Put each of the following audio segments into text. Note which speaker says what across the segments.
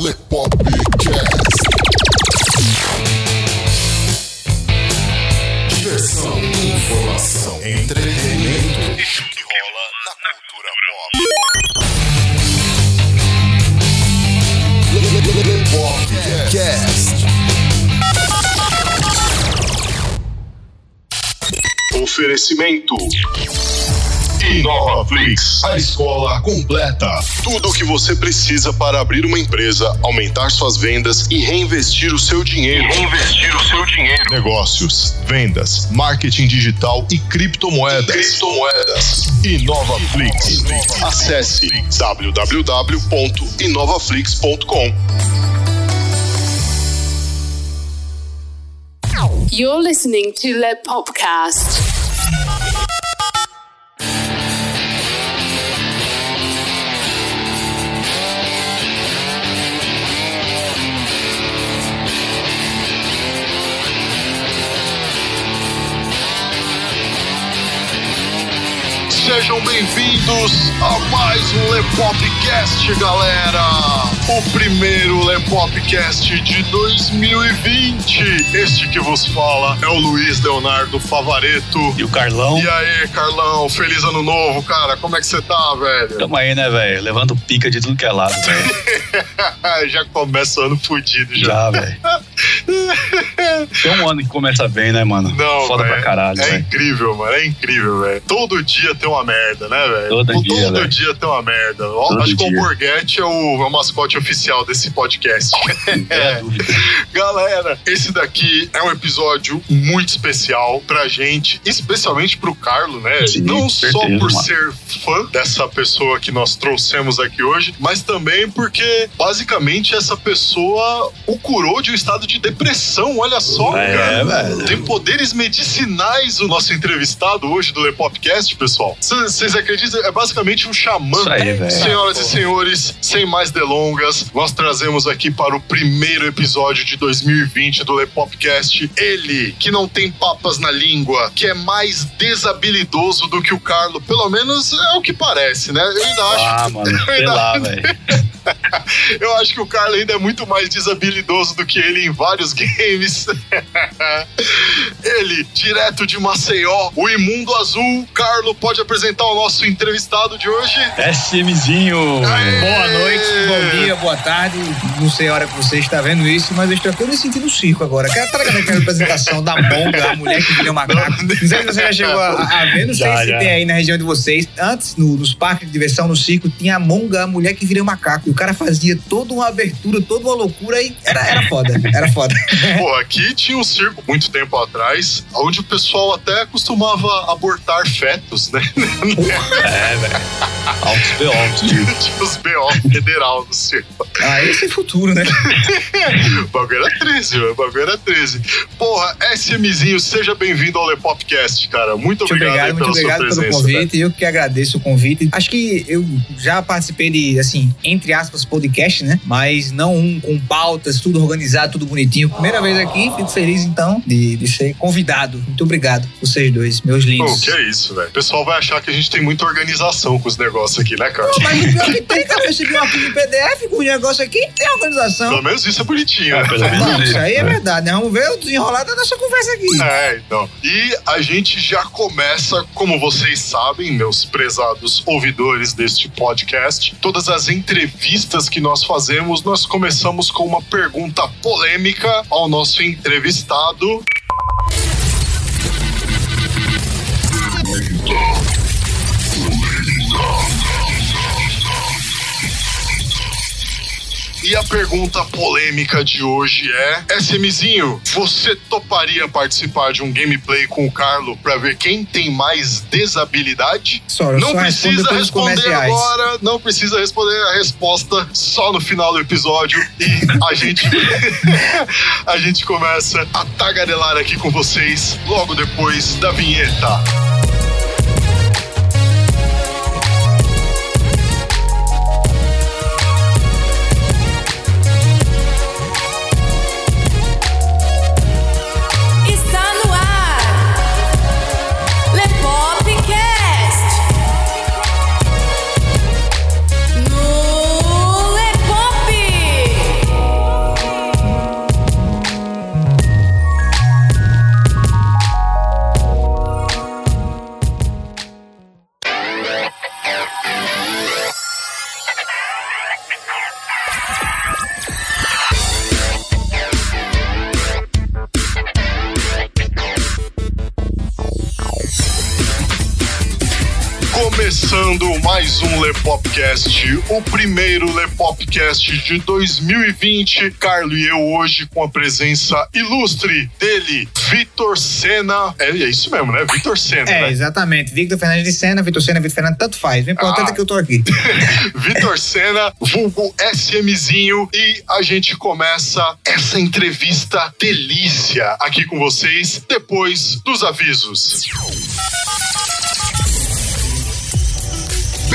Speaker 1: Lepopcast. Diversão, informação, entretenimento. Isso que rola na cultura pop. Lepopcast.
Speaker 2: Oferecimento. InovaFlix, a escola completa. Tudo o que você precisa para abrir uma empresa, aumentar suas vendas e reinvestir o seu dinheiro. Reinvestir o seu dinheiro. Negócios, vendas, marketing digital e criptomoedas. criptomoedas. InovaFlix. Acesse www.inovaflix.com.
Speaker 3: You're listening to Le Popcast.
Speaker 2: Sejam bem-vindos a mais um Lepopcast, galera! O primeiro Lepopcast de 2020. Este que vos fala é o Luiz Leonardo Favareto.
Speaker 4: E o Carlão?
Speaker 2: E aí, Carlão, feliz ano novo, cara. Como é que você tá, velho?
Speaker 4: Tamo aí, né, velho? Levando pica de tudo que é lado, velho.
Speaker 2: já começa o ano fudido já.
Speaker 4: Já, velho. Tem um ano que começa bem, né, mano?
Speaker 2: Não,
Speaker 4: Foda
Speaker 2: véio,
Speaker 4: pra caralho,
Speaker 2: É
Speaker 4: velho.
Speaker 2: incrível, mano. É incrível, velho. Todo dia tem uma merda, né, velho?
Speaker 4: Todo
Speaker 2: Todo
Speaker 4: dia, velho.
Speaker 2: dia tem uma merda.
Speaker 4: Todo
Speaker 2: Acho que o. Borghetti é o, é o mascote oficial desse podcast.
Speaker 4: É.
Speaker 2: Galera, esse daqui é um episódio muito especial pra gente, especialmente pro Carlo, né?
Speaker 4: Sim,
Speaker 2: Não
Speaker 4: com
Speaker 2: só
Speaker 4: certeza,
Speaker 2: por
Speaker 4: mano.
Speaker 2: ser fã dessa pessoa que nós trouxemos aqui hoje, mas também porque basicamente essa pessoa o curou de um estado de depressão. Olha só,
Speaker 4: É,
Speaker 2: cara.
Speaker 4: velho.
Speaker 2: Tem poderes medicinais o nosso entrevistado hoje do Lepopcast, pessoal. Vocês acreditam? É basicamente um xamã.
Speaker 4: Isso aí.
Speaker 2: Senhoras e senhores, sem mais delongas, nós trazemos aqui para o primeiro episódio de 2020 do Lepopcast ele, que não tem papas na língua, que é mais desabilidoso do que o Carlo, pelo menos é o que parece, né? Eu ainda acho.
Speaker 4: Ah, mano, sei lá, velho.
Speaker 2: Eu acho que o Carlo ainda é muito mais desabilidoso do que ele em vários games. ele, direto de Maceió, o imundo azul. Carlo, pode apresentar o nosso entrevistado de hoje?
Speaker 4: SMzinho.
Speaker 2: Aê!
Speaker 5: Boa noite, bom dia, boa tarde. Não sei a hora que você está vendo isso, mas eu estou aqui me sentindo no circo agora. Aquela, tá ligado aquela apresentação da Monga, a mulher que vira macaco. Não sei se você já chegou a, a ver, não sei
Speaker 4: Já,
Speaker 5: se
Speaker 4: já.
Speaker 5: tem aí na região de vocês. Antes, no- nos parques de diversão, no circo, tinha a Monga, a mulher que vira macaco. O cara fazia toda uma abertura, toda uma loucura e era, era foda, era foda.
Speaker 2: Pô, aqui tinha um circo muito tempo atrás, onde o pessoal até costumava abortar fetos, né?
Speaker 4: É, velho. Altos B.O. tio.
Speaker 2: tinha os BO federal no circo.
Speaker 5: Ah, esse é futuro, né?
Speaker 2: O bagulho era 13, mano. O bagulho era 13. Porra, SMzinho, seja bem-vindo ao Lepopcast, cara. Muito
Speaker 5: Muito
Speaker 2: obrigado, aí
Speaker 5: obrigado,
Speaker 2: pela
Speaker 5: muito
Speaker 2: sua
Speaker 5: obrigado pelo
Speaker 2: presença.
Speaker 5: convite. Eu que agradeço o convite. Acho que eu já participei de, assim, entre aspas, podcast, né? Mas não um com pautas, tudo organizado, tudo bonitinho. Primeira vez aqui, fico feliz, então, de, de ser convidado. Muito obrigado, vocês dois, meus
Speaker 2: Pô,
Speaker 5: lindos.
Speaker 2: que é isso, velho. O pessoal vai achar que a gente tem muita organização com os negócios aqui, né, cara?
Speaker 5: Pô, Mas o pior que tem, cara, eu recebi um arquivo em PDF com o negócio aqui, tem organização.
Speaker 2: Pelo menos isso é bonitinho,
Speaker 4: É,
Speaker 2: né?
Speaker 4: pelo menos
Speaker 5: Não,
Speaker 4: isso.
Speaker 5: isso aí é verdade, né? Vamos ver o desenrolar da nossa conversa aqui.
Speaker 2: É, então. E a gente já começa, como vocês sabem, meus prezados ouvidores deste podcast, todas as entrevistas que nós fazemos, nós começamos com uma pergunta polêmica ao nosso entrevistado. E a pergunta polêmica de hoje é: SMzinho, você toparia participar de um gameplay com o Carlo pra ver quem tem mais desabilidade?
Speaker 5: Só,
Speaker 2: Não
Speaker 5: só
Speaker 2: precisa responder agora, não precisa responder a resposta só no final do episódio e a gente a gente começa a tagarelar aqui com vocês logo depois da vinheta. Mais um Lepopcast, o primeiro Lepopcast de 2020. Carlo e eu hoje com a presença ilustre dele, Vitor Senna. É, é isso mesmo, né? Vitor Senna,
Speaker 5: É,
Speaker 2: né?
Speaker 5: exatamente. Victor Fernandes de Senna, Vitor Senna, Vitor Fernandes, tanto faz. O importante
Speaker 2: Ah.
Speaker 5: é que eu tô aqui.
Speaker 2: Vitor Senna, vulgo SMzinho, e a gente começa essa entrevista delícia aqui com vocês depois dos avisos.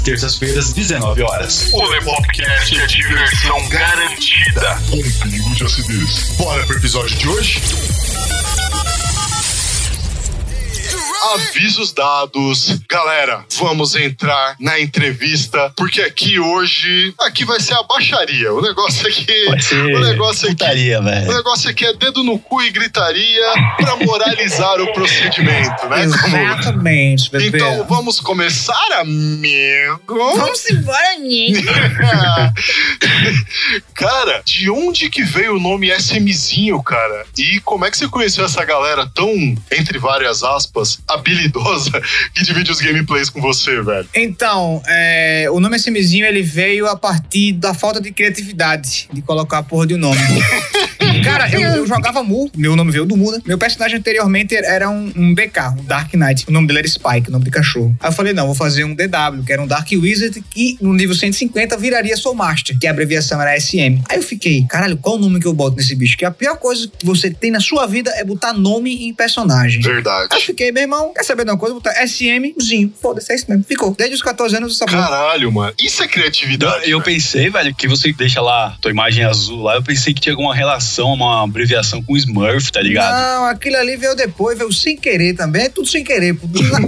Speaker 6: terças-feiras, 19 horas.
Speaker 2: O Lepopcast é diversão garantida. Com pingo de acidez. Bora pro episódio de hoje? Avisos dados. Galera, vamos entrar na entrevista, porque aqui hoje, aqui vai ser a baixaria. O negócio aqui, o negócio aqui,
Speaker 6: putaria,
Speaker 2: o
Speaker 6: velho.
Speaker 2: negócio aqui é dedo no cu e gritaria pra moralizar o procedimento, né? Como-
Speaker 5: Exatamente, bebê.
Speaker 2: Então vamos começar, amigo.
Speaker 5: Vamos embora, amigo.
Speaker 2: cara, de onde que veio o nome SMzinho, cara? E como é que você conheceu essa galera tão, entre várias aspas, habilidosa que divide os gameplays com você, velho?
Speaker 5: Então, é, o nome SMzinho ele veio a partir da falta de criatividade de colocar a porra de um nome. Cara, eu, eu jogava Mu, meu nome veio do Mu, né? Meu personagem anteriormente era um, um DK, um Dark Knight. O nome dele era Spike, o nome de cachorro. Aí eu falei, não, vou fazer um DW, que era um Dark Wizard, que no nível 150 viraria Soul Master, que a abreviação era SM. Aí eu fiquei, caralho, qual o nome que eu boto nesse bicho? Que a pior coisa que você tem na sua vida é botar nome em personagem.
Speaker 2: Verdade.
Speaker 5: Aí eu fiquei, meu irmão, quer saber de uma coisa? Vou botar SMzinho. Foda-se, é isso mesmo. Ficou. Desde os 14 anos eu sabia.
Speaker 2: Caralho, mano. Isso é criatividade.
Speaker 4: Eu
Speaker 2: velho.
Speaker 4: pensei, velho, que você deixa lá tua imagem azul lá. Eu pensei que tinha alguma relação, uma abreviação com Smurf, tá ligado?
Speaker 5: Não, aquilo ali veio depois, veio sem querer também. É tudo sem querer.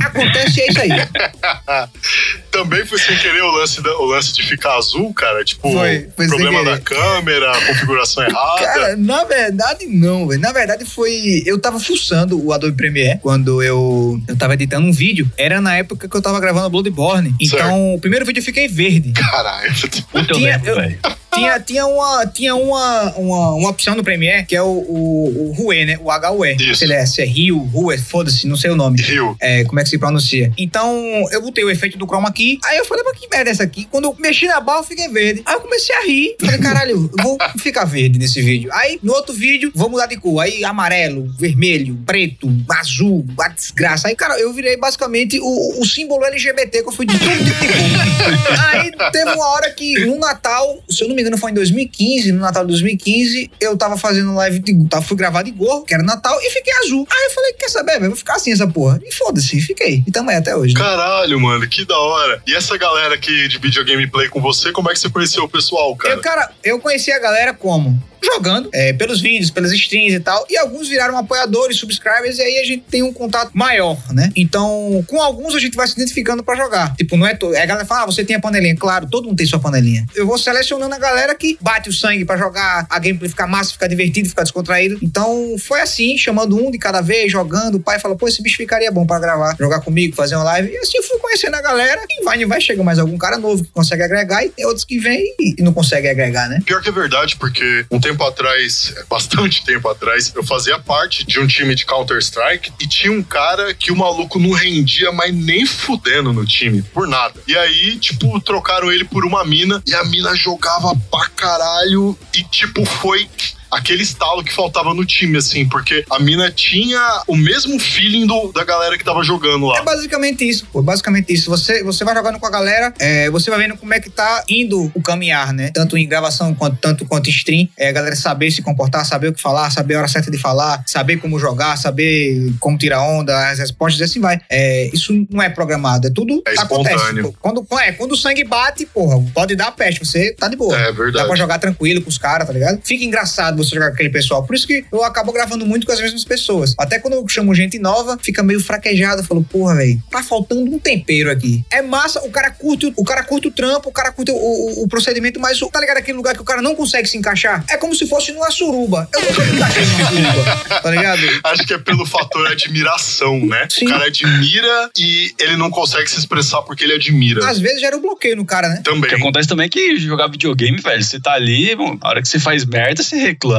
Speaker 5: Acontece e é isso aí.
Speaker 2: Também foi sem querer o lance, da- o lance de ficar azul, cara. Tipo,
Speaker 5: Foi, foi
Speaker 2: problema da câmera, configuração errada.
Speaker 5: Cara, na verdade, não, velho. Na verdade, foi. Eu tava fuçando o Adobe Premiere quando eu, eu tava editando um vídeo. Era na época que eu tava gravando Bloodborne. Então, o primeiro vídeo eu fiquei verde.
Speaker 2: Caralho.
Speaker 4: Puta, eu
Speaker 5: tinha-
Speaker 4: lembro,
Speaker 5: eu-
Speaker 4: velho.
Speaker 5: Tinha, tinha, uma, tinha uma, uma, uma opção no Premiere que é o, o, o Rue, né? O HUE.
Speaker 2: Isso.
Speaker 5: Se ele é, se é Rio, Rue, foda-se, não sei o nome.
Speaker 2: Rio.
Speaker 5: É, como é que se pronuncia? Então, eu botei o efeito do chroma key. Aí eu falei, mas que merda é essa aqui? Quando eu mexi na barra, eu fiquei verde. Aí eu comecei a rir. Falei, caralho, eu vou ficar verde nesse vídeo. Aí, no outro vídeo, vou mudar de cor. Aí, amarelo, vermelho, preto, azul, a desgraça. Aí, cara, eu virei basicamente o, o símbolo LGBT que eu fui de tudo tipo de cor. Aí, teve uma hora que, no Natal, se eu não me engano, foi em 2015, no Natal de 2015, eu tava fazendo live de. Tava, fui gravar de gorro, que era Natal, e fiquei azul. Aí eu falei, quer saber, velho? Vou ficar assim essa porra. E foda-se, fiquei. E tamo aí até hoje. né?
Speaker 2: Caralho, mano, que da hora. E essa galera que divide o gameplay com você, como é que você conheceu o pessoal, cara?
Speaker 5: Eu, cara, eu conheci a galera como? Jogando, é, pelos vídeos, pelas streams e tal. E alguns viraram apoiadores, subscribers, e aí a gente tem um contato maior, né? Então, com alguns a gente vai se identificando pra jogar. Tipo, não é. To... é a galera fala, ah, você tem a panelinha. Claro, todo mundo tem sua panelinha. Eu vou selecionando a galera que bate o sangue pra jogar, a gameplay ficar massa, ficar divertido, ficar descontraído. Então, foi assim, chamando um de cada vez, jogando. O pai falou, pô, esse bicho ficaria bom pra gravar, jogar comigo, fazer uma live. E assim eu fui conhecendo a galera. E vai, e vai, chega mais algum cara novo que consegue agregar, e tem outros que vêm e não conseguem agregar, né?
Speaker 2: Pior que é verdade, porque um tempo atrás, é, bastante tempo atrás, eu fazia parte de um time de Counter-Strike e tinha um cara que o maluco não rendia, mas nem fudendo no time, por nada. E aí, tipo, trocaram ele por uma mina e a mina jogava pra caralho e, tipo, foi aquele estalo que faltava no time, assim, porque a mina tinha o mesmo feeling do, da galera que tava jogando
Speaker 5: É
Speaker 2: lá.
Speaker 5: basicamente isso, pô. Basicamente isso. Você, você vai jogando com a galera, é, você vai vendo como é que tá indo o caminhar, né? Tanto em gravação quanto tanto quanto em stream. É, a galera saber se comportar, saber o que falar, saber a hora certa de falar, saber como jogar, saber como tirar onda, as respostas, e assim vai. É, isso não é programado, é tudo
Speaker 2: É
Speaker 5: acontece. pô. Quando, é, quando o sangue bate, porra, pode dar peste, você tá de boa.
Speaker 2: É
Speaker 5: Dá
Speaker 2: verdade.
Speaker 5: pra jogar tranquilo com os caras, tá ligado? Fica engraçado você jogar com aquele pessoal. Por isso que eu acabo gravando muito com as mesmas pessoas. Até quando eu chamo gente nova, fica meio fraquejado. Eu falo, porra, velho, tá faltando um tempero aqui. É massa, o cara curte, o- cara curte o trampo, o cara curte o, o- o procedimento, mas tá ligado aquele lugar que o cara não consegue se encaixar? É como se fosse numa suruba. Eu nunca me encaixei numa suruba, tá ligado?
Speaker 2: Acho que é pelo fator admiração, né?
Speaker 5: Sim.
Speaker 2: O cara admira e ele não consegue se expressar porque ele admira.
Speaker 5: Às vezes gera um bloqueio no cara, né?
Speaker 4: O que
Speaker 2: Também.
Speaker 4: acontece também é que jogar videogame, velho, você tá ali, bom, a hora que você faz merda, você reclama,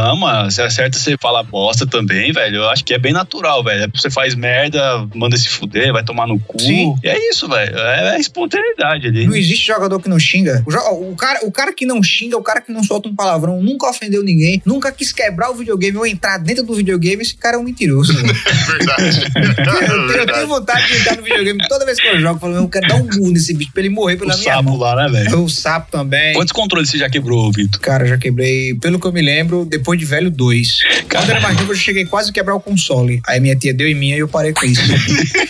Speaker 4: você acerta, você fala bosta também, velho. Eu acho que é bem natural, velho. Você faz merda, manda se fuder, vai tomar no cu.
Speaker 5: Sim.
Speaker 4: E é isso, velho. É a espontaneidade ali.
Speaker 5: Não existe jogador que não xinga. O, jo- o cara, o cara que não xinga, o cara que não solta um palavrão, nunca ofendeu ninguém, nunca quis quebrar o videogame ou entrar dentro do videogame, esse cara é um mentiroso. velho.
Speaker 2: Verdade.
Speaker 5: eu, tenho, eu tenho vontade de entrar no videogame toda vez que eu jogo. Eu falo, eu quero dar um burro nesse bicho pra ele morrer
Speaker 4: O
Speaker 5: pela minha
Speaker 4: sapo
Speaker 5: mão.
Speaker 4: lá, né, velho?
Speaker 5: O sapo também.
Speaker 4: Quantos controles você já quebrou, Vitor?
Speaker 5: Cara, já quebrei, pelo que eu me lembro, depois de velho, dois. Quando eu era mais novo, eu cheguei quase a quebrar o console. Aí minha tia deu em mim e eu parei com isso.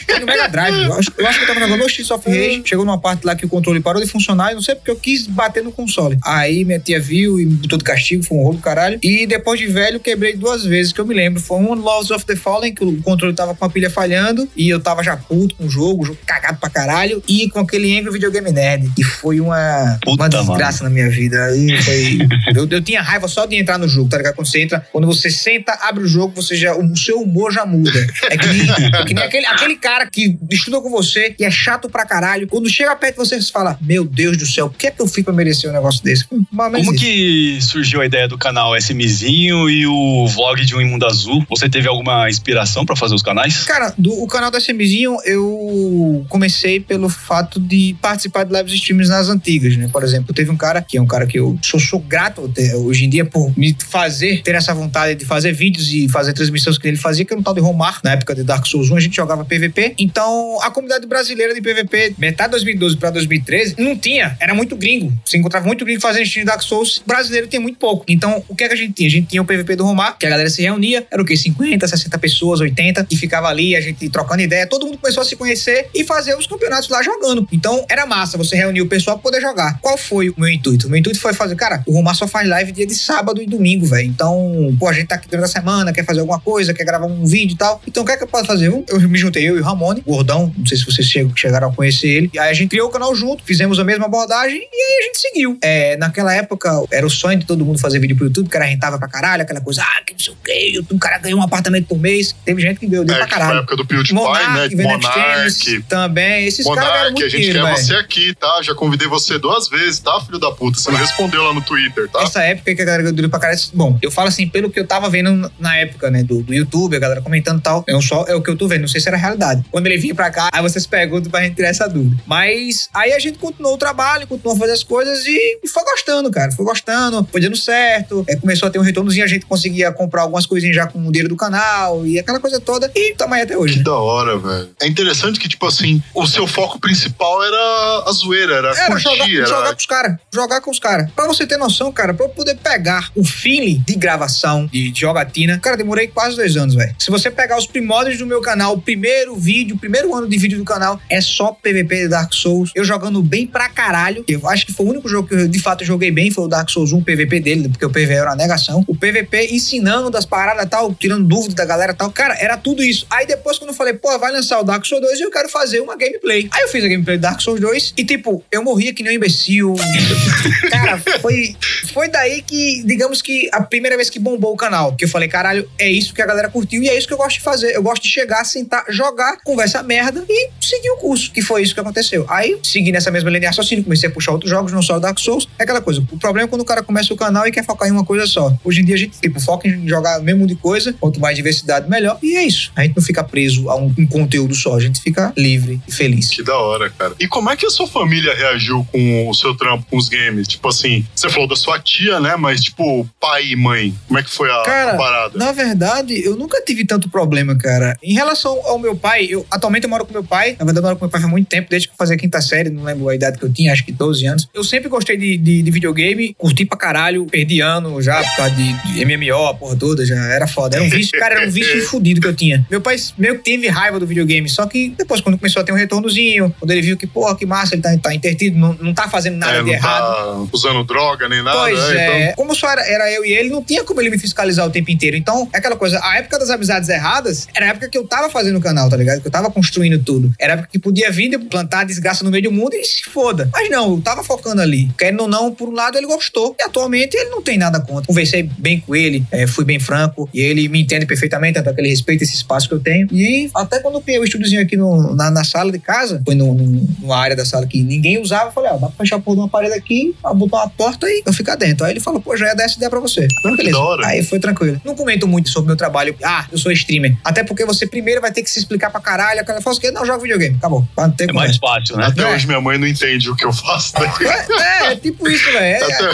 Speaker 5: Foi no Mega Drive. Eu acho, eu acho que eu tava jogando o Streets of Rage. Chegou numa parte lá que o controle parou de funcionar e não sei porque eu quis bater no console. Aí minha tia viu e me botou de castigo, foi um rolo do caralho. E depois de velho, quebrei duas vezes, que eu me lembro. Foi um Loves of the Fallen, que o controle tava com a pilha falhando e eu tava já puto com o jogo, o jogo cagado pra caralho. E com aquele Angry Videogame Nerd. E foi uma,
Speaker 4: Puta,
Speaker 5: uma desgraça na minha vida. Aí foi. eu, eu tinha raiva só de entrar no jogo, tá Quando você entra, quando você senta, abre o jogo, você já, o seu humor já muda. É que nem, é que nem aquele, aquele cara que estuda com você e é chato pra caralho. Quando chega perto você, fala: Meu Deus do céu, o que é que eu fiz pra merecer um negócio desse? Hum,
Speaker 4: Como que surgiu a ideia do canal SMzinho e o vlog de um Imundo Azul? Você teve alguma inspiração pra fazer os canais?
Speaker 5: Cara, do, o canal do SMzinho eu comecei pelo fato de participar de lives streams nas antigas, né? Por exemplo, teve um cara que é um cara que eu sou, sou grato até hoje em dia por me fazer ter essa vontade de fazer vídeos e fazer transmissões que ele fazia, que era um tal de Romar, na época de Dark Souls 1, a gente jogava PVP. Então, a comunidade brasileira de PVP, metade de 2012 pra 2013, não tinha, era muito gringo. Você encontrava muito gringo fazendo stream de Dark Souls, brasileiro tinha muito pouco. Então, o que é que a gente tinha? A gente tinha o PVP do Romar, que a galera se reunia, era o quê? 50, 60 pessoas, 80, e ficava ali, a gente trocando ideia, todo mundo começou a se conhecer e fazer os campeonatos lá jogando. Então, era massa você reunir o pessoal pra poder jogar. Qual foi o meu intuito? O meu intuito foi fazer, cara, o Romar só faz live dia de sábado e domingo, velho. Então, pô, a gente tá aqui durante a semana, quer fazer alguma coisa, quer gravar um vídeo e tal. Então, o que é que eu posso fazer? Eu, eu me juntei, eu e o Ramone, gordão, não sei se vocês chegaram a conhecer ele. E aí a gente criou o canal junto, fizemos a mesma abordagem e aí a gente seguiu. É, naquela época, era o sonho de todo mundo fazer vídeo pro YouTube, que era rentável pra caralho, aquela coisa, ah, que não sei o quê, o cara ganhou um apartamento por mês. Teve gente que ganhou deu
Speaker 2: É,
Speaker 5: pra
Speaker 2: que a
Speaker 5: caralho.
Speaker 2: época do PewDiePie,
Speaker 5: Monark,
Speaker 2: né? Monark.
Speaker 5: Também. Esses caras ganharam muito
Speaker 2: a gente
Speaker 5: dinheiro,
Speaker 2: quer
Speaker 5: velho.
Speaker 2: você aqui, tá? Já convidei você duas vezes, tá, filho da puta? Você não respondeu lá no Twitter, tá?
Speaker 5: Essa época que a galera ganhou pra caralho. Bom, eu falo assim, pelo que eu tava vendo na época, né, do, do YouTube, a galera comentando e tal. Não só é o que eu tô vendo, não sei se era realidade. Quando ele vinha pra cá, aí vocês perguntam pra gente tirar essa dúvida. Mas aí a gente continuou o trabalho, continuou a fazer as coisas e, e foi gostando, cara. Foi gostando, foi dando certo. É, começou a ter um retornozinho, a gente conseguia comprar algumas coisinhas já com o dinheiro do canal e aquela coisa toda. E tamo aí até hoje.
Speaker 2: Que
Speaker 5: né?
Speaker 2: da hora, velho. É interessante que, tipo assim, o seu foco principal era a zoeira, era,
Speaker 5: Era
Speaker 2: curtir,
Speaker 5: jogar,
Speaker 2: era...
Speaker 5: jogar com os caras. Jogar com os caras. Pra você ter noção, cara, pra eu poder pegar o feeling de gravação, de, de jogatina, cara, demorei quase dois anos, velho. Se você pegar os primórdios do meu canal, o primeiro vídeo, o primeiro ano de vídeo do canal, é só PVP de Dark Souls. Eu jogando bem pra caralho. Eu acho que foi o único jogo que eu, de fato, joguei bem, foi o Dark Souls 1, o PVP dele, porque o PVE era uma negação. O PVP ensinando das paradas e tal, tirando dúvida da galera e tal. Cara, era tudo isso. Aí depois, quando eu falei, pô, vai lançar o Dark Souls 2 e eu quero fazer uma gameplay. Aí eu fiz a gameplay do Dark Souls 2 e, tipo, eu morria que nem um imbecil. Cara, foi, foi daí que, digamos que, a primeira vez que bombou o canal. Que eu falei, caralho, é isso que a galera curtiu e é isso que eu gosto de fazer. Eu gosto de chegar, sentar, jogar, conversar merda e seguir o curso. Que foi isso que aconteceu. Aí, segui nessa mesma linha de comecei a puxar outros jogos, não só o Dark Souls. É aquela coisa. O problema é quando o cara começa o canal e quer focar em uma coisa só. Hoje em dia a gente, tipo, foca em jogar o mesmo de coisa. Quanto mais diversidade, melhor. E é isso. A gente não fica preso a um, um conteúdo só. A gente fica livre e feliz.
Speaker 2: Que da hora, cara. E como é que a sua família reagiu com o seu trampo com os games? Tipo assim, você falou da sua tia, né? Mas, tipo, pai e mãe, como é que foi a,
Speaker 5: Cara,
Speaker 2: a parada?
Speaker 5: Na verdade, eu nunca tive tanto problema, cara. Em relação ao meu pai, eu atualmente eu moro com meu pai. Na verdade, eu moro com meu pai faz muito tempo, desde que eu fazia a quinta série, não lembro a idade que eu tinha, acho que 12 anos. Eu sempre gostei de, de, de videogame, curti pra caralho, perdi ano já por causa de, de MMO, a porra toda, já era foda. Era um vício, cara, era um vício fudido que eu tinha. Meu pai meio que teve raiva do videogame, só que depois, quando começou a ter um retornozinho, quando ele viu que, porra, que massa, ele tá, tá intertido, não, não tá fazendo nada
Speaker 2: É,
Speaker 5: de
Speaker 2: não
Speaker 5: errado.
Speaker 2: tá usando droga nem nada.
Speaker 5: Pois
Speaker 2: né?
Speaker 5: é,
Speaker 2: Então,
Speaker 5: como só era, era eu e ele não tinha como ele me fiscalizar o tempo inteiro. Então, é aquela coisa, a época das amizades erradas era a época que eu tava fazendo o canal, tá ligado? Que eu tava construindo tudo. Era a época que podia vir plantar desgraça no meio do mundo e se foda. Mas não, eu tava focando ali. Querendo ou não, por um lado ele gostou. E atualmente ele não tem nada contra. Conversei bem com ele, é, fui bem franco. E ele me entende perfeitamente, tanto é que ele respeita esse espaço que eu tenho. E até quando eu criei o estúdiozinho aqui no- na, na sala de casa, foi no, no- numa área da sala que ninguém usava, eu falei, ó, dá pra fechar por uma parede aqui, botar uma porta e eu ficar dentro. Aí ele falou, pô, já ia dar essa ideia pra você. Então, beleza.
Speaker 2: da hora.
Speaker 5: Aí foi tranquilo. Não comento muito sobre o meu trabalho. Ah, eu sou streamer. Até porque você primeiro vai ter que se explicar pra caralho. Aquela fala o quê? Não, eu jogo videogame. Acabou. Pra não ter
Speaker 4: É mais
Speaker 5: conversa.
Speaker 4: fácil, né?
Speaker 2: Até
Speaker 5: É.
Speaker 2: hoje minha mãe não entende o que eu faço. Né?
Speaker 5: É, é, tipo isso, velho. É, a-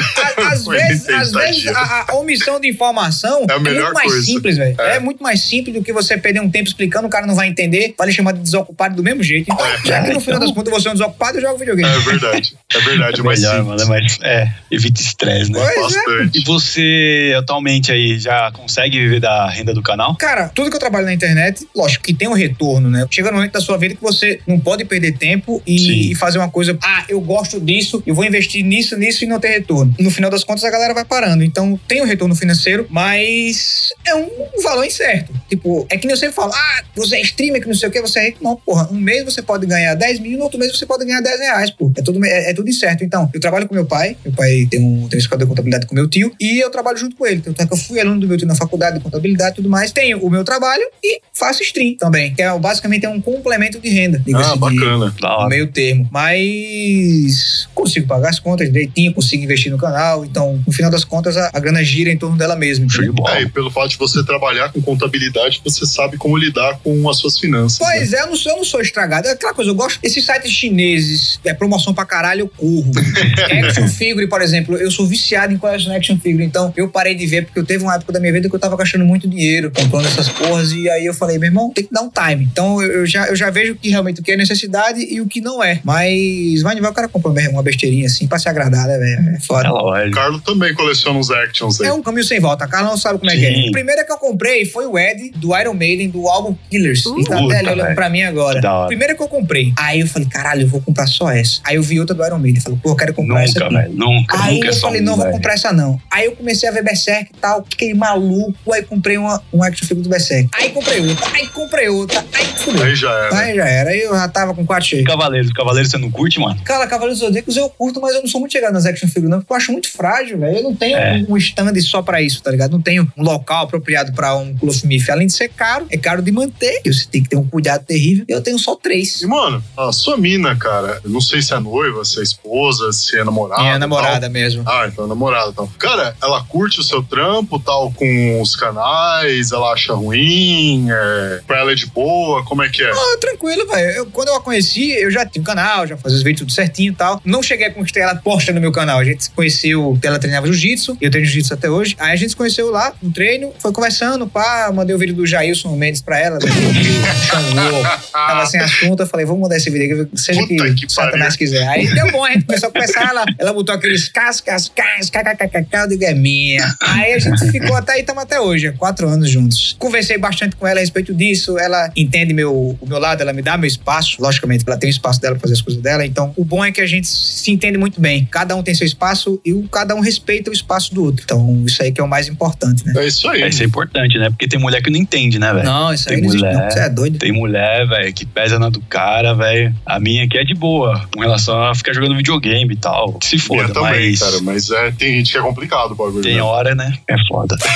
Speaker 5: Às vezes, às vezes a, a omissão de informação
Speaker 2: É a
Speaker 5: é,
Speaker 2: melhor
Speaker 5: muito mais
Speaker 2: coisa.
Speaker 5: simples, velho.
Speaker 2: É.
Speaker 5: É. muito mais simples do que você perder um tempo explicando, o cara não vai entender, vai lhe chamar de desocupado do mesmo jeito. Então, já que no final das contas você é um desocupado, eu jogo videogame.
Speaker 2: É verdade. É verdade,
Speaker 4: É
Speaker 2: mas
Speaker 4: melhor, mano. É mais, é, evita estresse, né?
Speaker 5: Pois é.
Speaker 2: Bastante.
Speaker 4: E você, atualmente aí, já consegue viver da renda do canal?
Speaker 5: Cara, tudo que eu trabalho na internet, lógico que tem um retorno, né? Chega no momento da sua vida que você não pode perder tempo
Speaker 4: Sim.
Speaker 5: e, e fazer uma coisa. Ah, eu gosto disso, eu vou investir nisso, nisso e não ter retorno. No final das contas, a galera vai parando. Então, tem um retorno financeiro, mas é um valor incerto. Tipo, é que nem eu sempre falo: ah, você é streamer, que não sei o que, você é rico. Não, porra, um mês você pode ganhar 10 mil, no outro mês você pode ganhar 10 reais, pô. É tudo, é, é tudo incerto. Então, eu trabalho com meu pai, meu pai tem um, tem um escritório de contabilidade com meu tio, e eu trabalho junto com ele. Tanto é que eu fui aluno do meu tio na faculdade de contabilidade e tudo mais. Tenho o meu trabalho e faço stream também, que é basicamente é um complemento de renda.
Speaker 2: Ah,
Speaker 5: de-
Speaker 2: bacana.
Speaker 5: No
Speaker 4: hora.
Speaker 5: meio termo. Mas consigo pagar as contas direitinho, consigo investir no canal. Então, no final das contas, a, a grana gira em torno dela mesma.
Speaker 4: Show de bola.
Speaker 2: É, e pelo fato de você trabalhar com contabilidade, você sabe como lidar com as suas finanças. né?
Speaker 5: Pois é, eu não, sou, eu não sou estragado. É aquela coisa, eu gosto. Esses sites chineses, é promoção pra caralho, eu corro. action figure, por exemplo, eu sou viciado em coleção action figure. Então, eu parei de ver, porque eu teve uma época da minha vida que eu tava gastando muito dinheiro comprando essas porras. E aí eu falei, meu irmão, tem que dar um time. Então, eu, eu já, eu já vejo que realmente o que é necessidade e o que não é. Mas vai vai o cara compra uma besteirinha assim pra se agradar, né, velho? É foda.
Speaker 4: É.
Speaker 2: Carlos também coleciona uns actions aí.
Speaker 5: É um caminho sem volta. A Carla não sabe como é que é.
Speaker 4: Sim.
Speaker 5: O primeiro que eu comprei foi o Ed do Iron Maiden do álbum Killers. Ele tá até ali olhando pra mim agora. O primeiro que eu comprei. Aí eu falei, caralho, eu vou comprar só essa. Aí eu vi outra do Iron Maiden. Falei, pô, eu quero comprar essa
Speaker 4: Nunca,
Speaker 5: aqui.
Speaker 4: velho. Nunca.
Speaker 5: Aí
Speaker 4: nunca é
Speaker 5: eu
Speaker 4: só
Speaker 5: falei,
Speaker 4: um,
Speaker 5: não, vou
Speaker 4: velho.
Speaker 5: comprar essa não. Aí eu comecei a ver Berserk e tal, fiquei maluco. Aí comprei uma, um action figure do Berserk. Aí comprei outra, aí comprei outra, aí fudeu.
Speaker 2: Aí já era.
Speaker 5: Aí já era, aí eu já tava com quatro cheios.
Speaker 4: Cavaleiros. Cavaleiros você não curte, mano?
Speaker 5: Cara, Cavaleiros Zodíacos eu curto, mas eu não sou muito chegado nas action figures, não, porque eu acho muito frágil, velho. Eu não tenho
Speaker 4: É.
Speaker 5: um stand só pra isso, tá ligado? Não tenho um local apropriado pra um Clothmith. Além de ser caro, é caro de manter, que você tem que ter um cuidado terrível. Eu tenho só três.
Speaker 2: E, mano, a sua mina, cara, eu não sei se é noiva, se é esposa, se é namorada.
Speaker 5: Minha
Speaker 2: tal.
Speaker 5: namorada mesmo.
Speaker 2: Ah, então é namorada. Então. Cara, ela curte o seu trampo, tal, com os canais, ela acha ruim, é, pra ela é de boa, como é que é?
Speaker 5: Ah, tranquilo, velho. Quando eu a conheci, eu já tinha um canal, já fazia os vídeos tudo certinho e tal. Não cheguei a conquistar ela posta no meu canal. A gente se conheceu, ela treinava jiu-jitsu, eu treino jiu-jitsu até hoje. Aí a gente se conheceu lá no treino, foi conversando, pá, mandei o vídeo do Jailson Mendes pra ela, né, chamou, tava sem assunto, eu falei, vamos mandar esse vídeo aqui, seja
Speaker 2: Puta
Speaker 5: que,
Speaker 2: que
Speaker 5: Satanás quiser. Aí deu bom, a gente começou a conversar, ela, ela botou aqueles cascas, cascas, kkkk, eu digo, é minha. Aí a gente ficou até aí, estamos até hoje, quatro anos juntos. Conversei bastante com ela a respeito disso, ela entende meu, o meu lado, ela me dá meu espaço, logicamente, ela tem o espaço dela pra fazer as coisas dela, então o bom é que a gente se entende muito bem. Cada um tem seu espaço e cada um respeita o espaço do outro. Então, isso aí que é o mais importante, né?
Speaker 2: É isso aí.
Speaker 4: É, isso é importante, né? Porque tem mulher que não entende, né, velho?
Speaker 5: Não, isso aí
Speaker 4: Tem
Speaker 5: não existe,
Speaker 4: mulher.
Speaker 5: não. Você é doido.
Speaker 4: Tem mulher, velho, que pesa na do cara, velho. A minha aqui é de boa, com relação a ficar jogando videogame e tal. Se
Speaker 2: Minha
Speaker 4: foda,
Speaker 2: também,
Speaker 4: mas
Speaker 2: cara, mas é, tem gente que é complicado o bagulho.
Speaker 4: tem
Speaker 2: né?
Speaker 4: hora, né? É foda.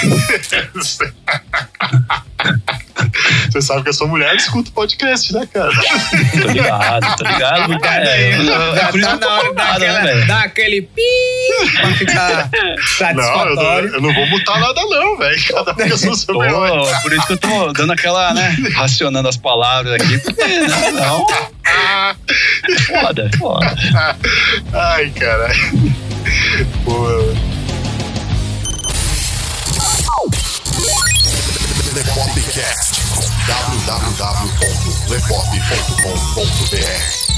Speaker 2: Você sabe que a sua mulher escuta o podcast, né, cara?
Speaker 4: Tô ligado, tô ligado.
Speaker 5: Cada
Speaker 4: É,
Speaker 5: aí,
Speaker 4: eu- é
Speaker 5: já
Speaker 4: por isso
Speaker 5: tá
Speaker 4: que eu tô preocupado, né, velho?
Speaker 5: dar aquele pi pra ficar
Speaker 2: Não, eu,
Speaker 5: satisfatório.
Speaker 2: não- eu não vou mutar nada, não, velho. Cada um sua seu
Speaker 4: Tô,
Speaker 2: melhor.
Speaker 4: é por isso que eu tô dando aquela, né? Racionando as palavras aqui, porque, né, não,
Speaker 2: Ah,
Speaker 4: foda, foda.
Speaker 2: Ai, caralho. Pô,
Speaker 1: The Popcast.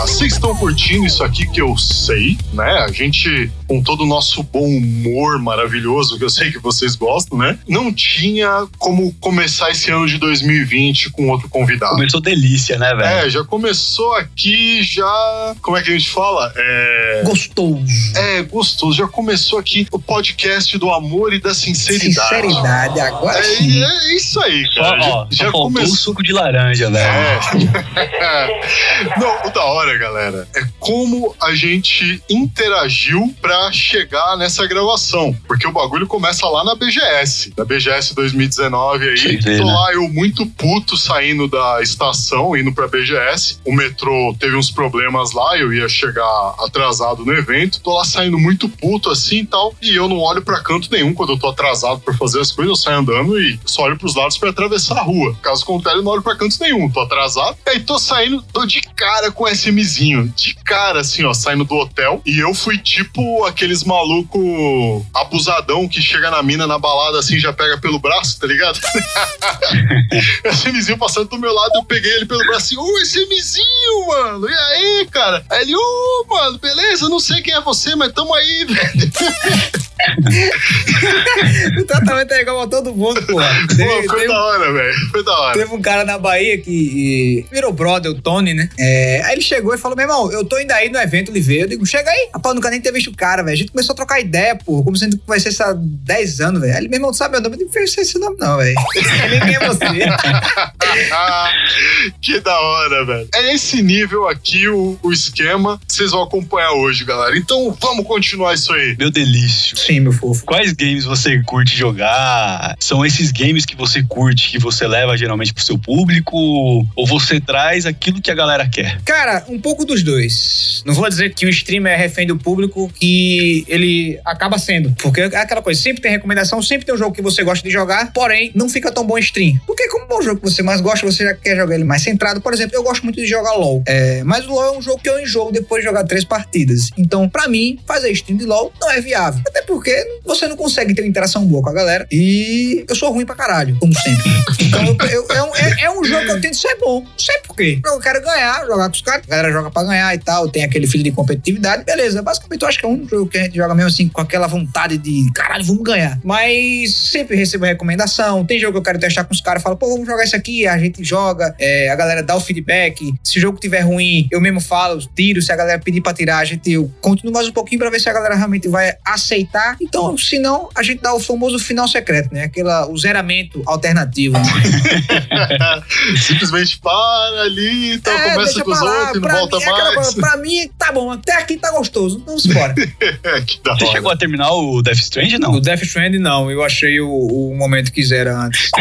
Speaker 2: Vocês estão curtindo isso aqui que eu sei, né? A gente, com todo o nosso bom humor maravilhoso, que eu sei que vocês gostam, né? Não tinha como começar esse ano de 2020 com outro convidado.
Speaker 4: Começou delícia, né, velho?
Speaker 2: É, já começou aqui, já. Como é que a gente fala? É.
Speaker 5: Gostoso.
Speaker 2: É, gostoso. Já começou aqui o podcast do amor e da sinceridade.
Speaker 5: Sinceridade, agora
Speaker 2: É,
Speaker 5: sim.
Speaker 2: é isso aí,
Speaker 4: Só,
Speaker 2: cara.
Speaker 4: ó,
Speaker 2: já
Speaker 4: só
Speaker 2: já começou.
Speaker 4: o suco de laranja, velho.
Speaker 2: É. Não, o da hora, galera, é como a gente interagiu pra chegar nessa gravação. Porque o bagulho começa lá na BGS. Na BGS 2019 aí.
Speaker 4: Sei,
Speaker 2: Tô
Speaker 4: né?
Speaker 2: lá eu muito puto saindo da estação, indo pra BGS. O metrô teve uns problemas lá, eu ia chegar atrasado no evento. Tô lá saindo muito puto assim e tal. E eu não olho pra canto nenhum quando eu tô atrasado pra fazer as coisas. Eu saio andando e só olho pros lados pra atravessar a rua. Caso contrário, eu não olho pra canto nenhum. Tô atrasado. E aí tô saindo, tô de cara com o SMzinho. De cara, assim, ó, saindo do hotel. E eu fui tipo aqueles maluco abusadão que chega na mina na balada assim, já pega pelo braço, tá ligado? o SMzinho passando do meu lado, eu peguei ele pelo braço assim, ô, SMzinho, mano, e aí, cara? Aí ele, ô, mano, beleza, não sei quem é você, mas tamo aí, velho.
Speaker 5: O tratamento é igual a todo mundo, pô.
Speaker 2: Pô,
Speaker 5: Teve,
Speaker 2: foi
Speaker 5: teve-
Speaker 2: da hora, velho, foi da hora.
Speaker 5: teve um cara na Bahia que virou brother, o Tony, né? É, aí ele chegou e falou: meu irmão, eu tô indo aí no evento, ele veio. Eu digo, chega aí. Rapaz, nunca nem ter visto o cara, velho. A gente começou a trocar ideia, pô. Como se a gente conhecesse há 10 anos, velho. Aí ele, meu irmão, tu sabe meu nome? Eu digo, não sei esse nome, não, velho. Nem quem é você.
Speaker 2: que da hora, velho. É esse nível aqui o, o esquema que vocês vão acompanhar hoje, galera. Então vamos continuar isso aí.
Speaker 4: Meu delício.
Speaker 5: Sim, meu fofo.
Speaker 4: Quais games você curte jogar? São esses games que você curte, que você leva geralmente pro seu público? Ou você traz aquilo que a galera quer?
Speaker 5: Cara, um pouco dos dois. Não vou dizer que o streamer é refém do público, que ele acaba sendo. Porque é aquela coisa, sempre tem recomendação, sempre tem um jogo que você gosta de jogar, porém, não fica tão bom em stream. Porque como é um jogo que você mais gosta, você já quer jogar ele mais centrado. Por exemplo, eu gosto muito de jogar LoL. É, mas o LoL é um jogo que eu enjoo depois de jogar três partidas. Então, pra mim, fazer stream de LoL não é viável. Até porque você não consegue ter uma interação boa com a galera. E eu sou ruim pra caralho, como sempre. Então, eu- eu- é, é- é um jogo que eu tento ser bom. Não sei por quê. Eu quero ganhar, jogar com os caras. A galera joga pra ganhar e tal. Tem aquele filho de competitividade. Beleza. Basicamente, eu acho que é um jogo que a gente joga mesmo assim, com aquela vontade de caralho, vamos ganhar. Mas sempre recebo recomendação. Tem jogo que eu quero testar com os caras. Falo, pô, vamos jogar isso aqui. A gente joga. é, a galera dá o feedback. Se o jogo tiver ruim, eu mesmo falo, tiro. Se a galera pedir pra tirar, a gente eu continuo mais um pouquinho pra ver se a galera realmente vai aceitar. Então, se não, a gente dá o famoso final secreto, né? Aquela, o zeramento alternativo.
Speaker 2: Simplesmente para ali, então
Speaker 5: É,
Speaker 2: começa
Speaker 5: deixa
Speaker 2: com os outros e não
Speaker 5: Pra
Speaker 2: volta
Speaker 5: mim, é aquela
Speaker 2: mais.
Speaker 5: coisa, pra mim, tá bom. Até aqui tá gostoso. Vamos embora.
Speaker 4: Você
Speaker 2: hora.
Speaker 4: chegou a terminar o Death Strand, não?
Speaker 5: O Death Strand, não. Eu achei o, o momento que zera antes.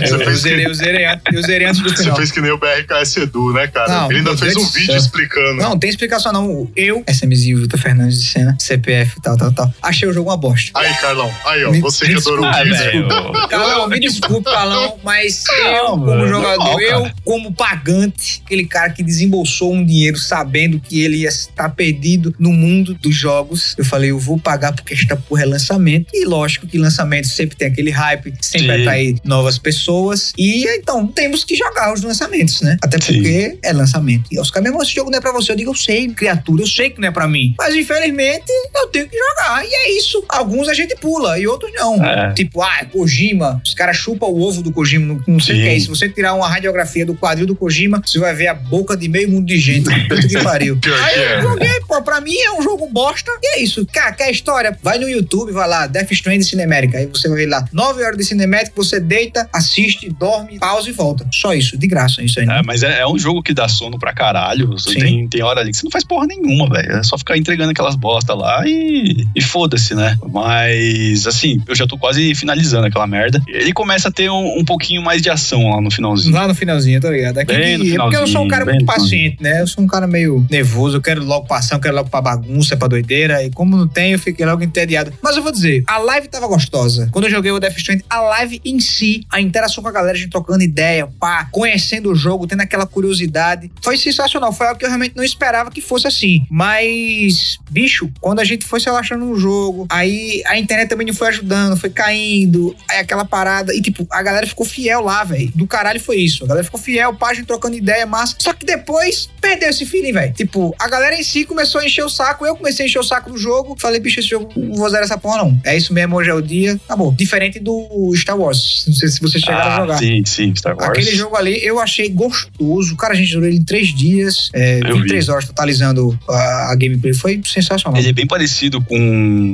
Speaker 2: Você
Speaker 5: eu, eu zerei,
Speaker 2: que-
Speaker 5: eu zerei, antes- eu zerei antes do
Speaker 2: Você
Speaker 5: final.
Speaker 2: fez que nem o BRKS Edu, né, cara?
Speaker 5: Não,
Speaker 2: Ele ainda fez
Speaker 5: Deus
Speaker 2: um vídeo explicando.
Speaker 5: Não, não tem explicação não. Eu, SMzinho, Vitor Fernandes de Sena, CPF, tal, tal, tal. Achei o jogo uma bosta.
Speaker 2: Aí, Carlão. Aí, ó.
Speaker 5: Me-
Speaker 2: você que adorou o vídeo.
Speaker 5: Carlão, me desculpe, Carlão, mas eu, como
Speaker 4: mano,
Speaker 5: jogador,
Speaker 4: normal,
Speaker 5: eu, como pagante, aquele cara que desembolsou um dinheiro sabendo que ele ia estar perdido no mundo dos jogos, eu falei, eu vou pagar porque esta porra é lançamento. E lógico que lançamento sempre tem aquele hype, sempre
Speaker 4: Sim.
Speaker 5: atrai novas pessoas. E então, temos que jogar os lançamentos, né? Até
Speaker 4: Sim.
Speaker 5: porque é lançamento. E os caras, meu irmão, esse jogo não é pra você. Eu digo, eu sei, criatura, eu sei que não é pra mim. Mas infelizmente, eu tenho que jogar. E é isso. Alguns a gente pula e outros não.
Speaker 4: É.
Speaker 5: Tipo, ah, Kojima. Os caras chupam o ovo do Kojima. Não, não sei o que é isso. Se você tirar uma radiografia do quadril do Kojima, você vai ver a boca de meio mundo de gente. Puta que pariu. Aí eu
Speaker 2: é.
Speaker 5: joguei, pô, pra mim é um jogo bosta. E é isso. Cara, quer história? Vai no YouTube, vai lá, Death Stranding Cinemática. Aí você vai ver lá, 9 horas de cinemática, você deita, assiste, dorme, pausa e volta. Só isso, de graça isso aí. né?
Speaker 4: É, mas é, é um jogo que dá sono pra caralho. Tem, tem hora ali que você não faz porra nenhuma, velho. É só ficar entregando aquelas bosta lá e, e foda-se, né? Mas, assim, eu já tô quase finalizando aquela merda. Ele começa a ter um, um pouquinho mais de ação lá no finalzinho.
Speaker 5: Lá no finalzinho, tá ligado? Aqui,
Speaker 4: Bem no
Speaker 5: é porque eu sou um cara
Speaker 4: finalzinho,
Speaker 5: muito paciente, né? Eu sou um cara meio nervoso, eu quero logo passar, eu quero logo pra bagunça, pra doideira. E como não tem, eu fiquei logo entediado. Mas eu vou dizer, a live tava gostosa. Quando eu joguei o Death Stranding, a live em si, a interação com a galera, a gente trocando ideia, pá, conhecendo o jogo, tendo aquela curiosidade, foi sensacional. Foi algo que eu realmente não esperava que fosse assim. Mas, bicho, quando a gente foi se relacionar um jogo. Aí a internet também não foi ajudando, foi caindo. Aí aquela parada. E, tipo, a galera ficou fiel lá, velho. Do caralho foi isso. A galera ficou fiel, página trocando ideia, massa. Só que depois perdeu esse feeling, velho. Tipo, a galera em si começou a encher o saco. Eu comecei a encher o saco do jogo. Falei, bicho, esse jogo não vou zerar essa porra, não. É isso mesmo, hoje é o dia. Acabou. Diferente do Star Wars. Não sei se vocês chegaram a
Speaker 4: Ah,
Speaker 5: jogar.
Speaker 4: sim, sim, Star Wars.
Speaker 5: Aquele jogo ali eu achei gostoso. Cara, a gente jogou ele em três dias, é,
Speaker 4: Eu
Speaker 5: 23 horas totalizando a, a gameplay. Foi sensacional.
Speaker 4: Ele é bem parecido com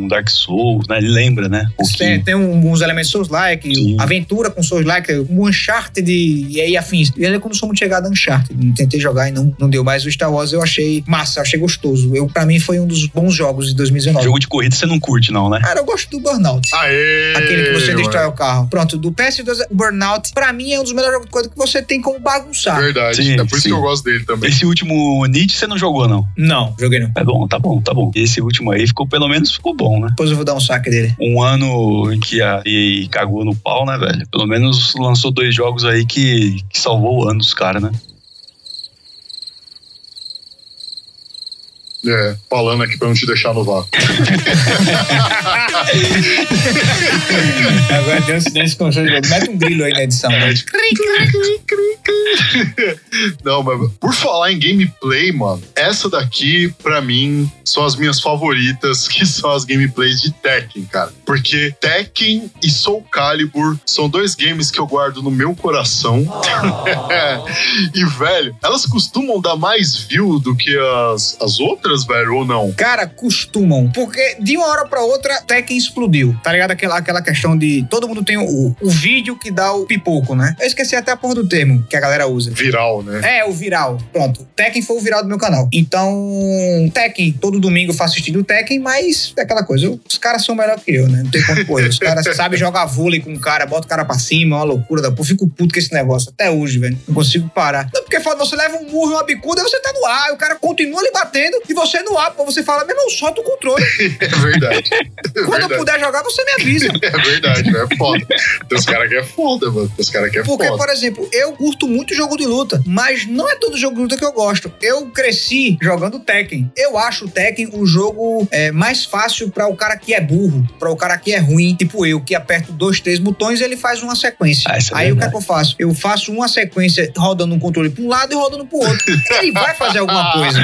Speaker 4: Dark Souls, né? Ele lembra, né? Um
Speaker 5: Tem, tem um- uns elementos Souls-like, aventura com Souls-like, um Uncharted e aí afins. E é como sou muito chegado a Uncharted. Tentei jogar e não, não deu. Mas o Star Wars eu achei massa, eu achei gostoso. Eu, pra mim foi um dos bons jogos de 2019.
Speaker 4: Jogo de corrida você não curte, não, né?
Speaker 5: Cara, eu gosto do Burnout.
Speaker 2: Aê!
Speaker 5: Aquele que você
Speaker 2: mano.
Speaker 5: destrói o carro. Pronto, do PS2, o Burnout, pra mim, é um dos melhores jogos de coisa que você tem como bagunçar.
Speaker 2: Verdade.
Speaker 4: Sim,
Speaker 2: é por isso
Speaker 4: sim.
Speaker 2: que eu gosto dele também.
Speaker 4: Esse último Nietzsche você não jogou, não.
Speaker 5: Não, joguei não.
Speaker 4: É bom, tá bom, tá bom. Esse último aí ficou, pelo menos ficou bom, né?
Speaker 5: Depois eu vou dar um saque dele.
Speaker 4: Um ano em que a EA cagou no pau, né, velho? Pelo menos lançou dois jogos aí que, que salvou o ano dos caras, né?
Speaker 2: É, falando aqui pra não te deixar no vácuo.
Speaker 5: Agora deu um silêncio com o jogo. Mete um grilo aí na edição. Né?
Speaker 2: Não, mas por falar em gameplay, mano, essa daqui, pra mim, são as minhas favoritas, que são as gameplays de Tekken, cara. Porque Tekken e Soul Calibur são dois games que eu guardo no meu coração. e, velho, elas costumam dar mais view do que as, as outras, velho, ou não?
Speaker 5: Cara, costumam. Porque de uma hora pra outra, Tekken explodiu. Tá ligado? Aquela, aquela questão de todo mundo tem o, o vídeo que dá o pipoco, né? Eu esqueci até a porra do termo que a galera usa.
Speaker 2: Viral, né?
Speaker 5: É, o viral. Pronto. Tekken foi o viral do meu canal. Então, Tekken, todo domingo eu faço estilo Tekken, mas é aquela coisa. os caras são melhor que eu, né? Não tem como correr. Os caras sabem jogar vôlei com o cara, bota o cara pra cima, é uma loucura da porra. Fico puto com esse negócio até hoje, velho. Não consigo parar. Não, porque foda, você leva um murro e uma bicuda, você tá no ar, e o cara continua lhe batendo e você no ar. Pô, você fala, meu irmão, solta o controle.
Speaker 2: É verdade. É
Speaker 5: Quando eu
Speaker 2: verdade.
Speaker 5: puder jogar, você me avisa.
Speaker 2: É verdade, é foda. Tem uns caras que é foda, mano. Tem uns caras que é
Speaker 5: Porque,
Speaker 2: foda.
Speaker 5: por exemplo, eu curto muito jogo de luta, mas não é todo jogo de luta que eu gosto. Eu cresci jogando Tekken. Eu acho o Tekken o jogo é, mais fácil pra o cara que é burro, pra o cara que é ruim, tipo eu, que aperto dois, três botões e ele faz uma sequência.
Speaker 4: Ah, é
Speaker 5: Aí o que, é que eu faço? Eu faço uma sequência rodando um controle pra um lado e rodando pro outro. Ele vai fazer alguma coisa.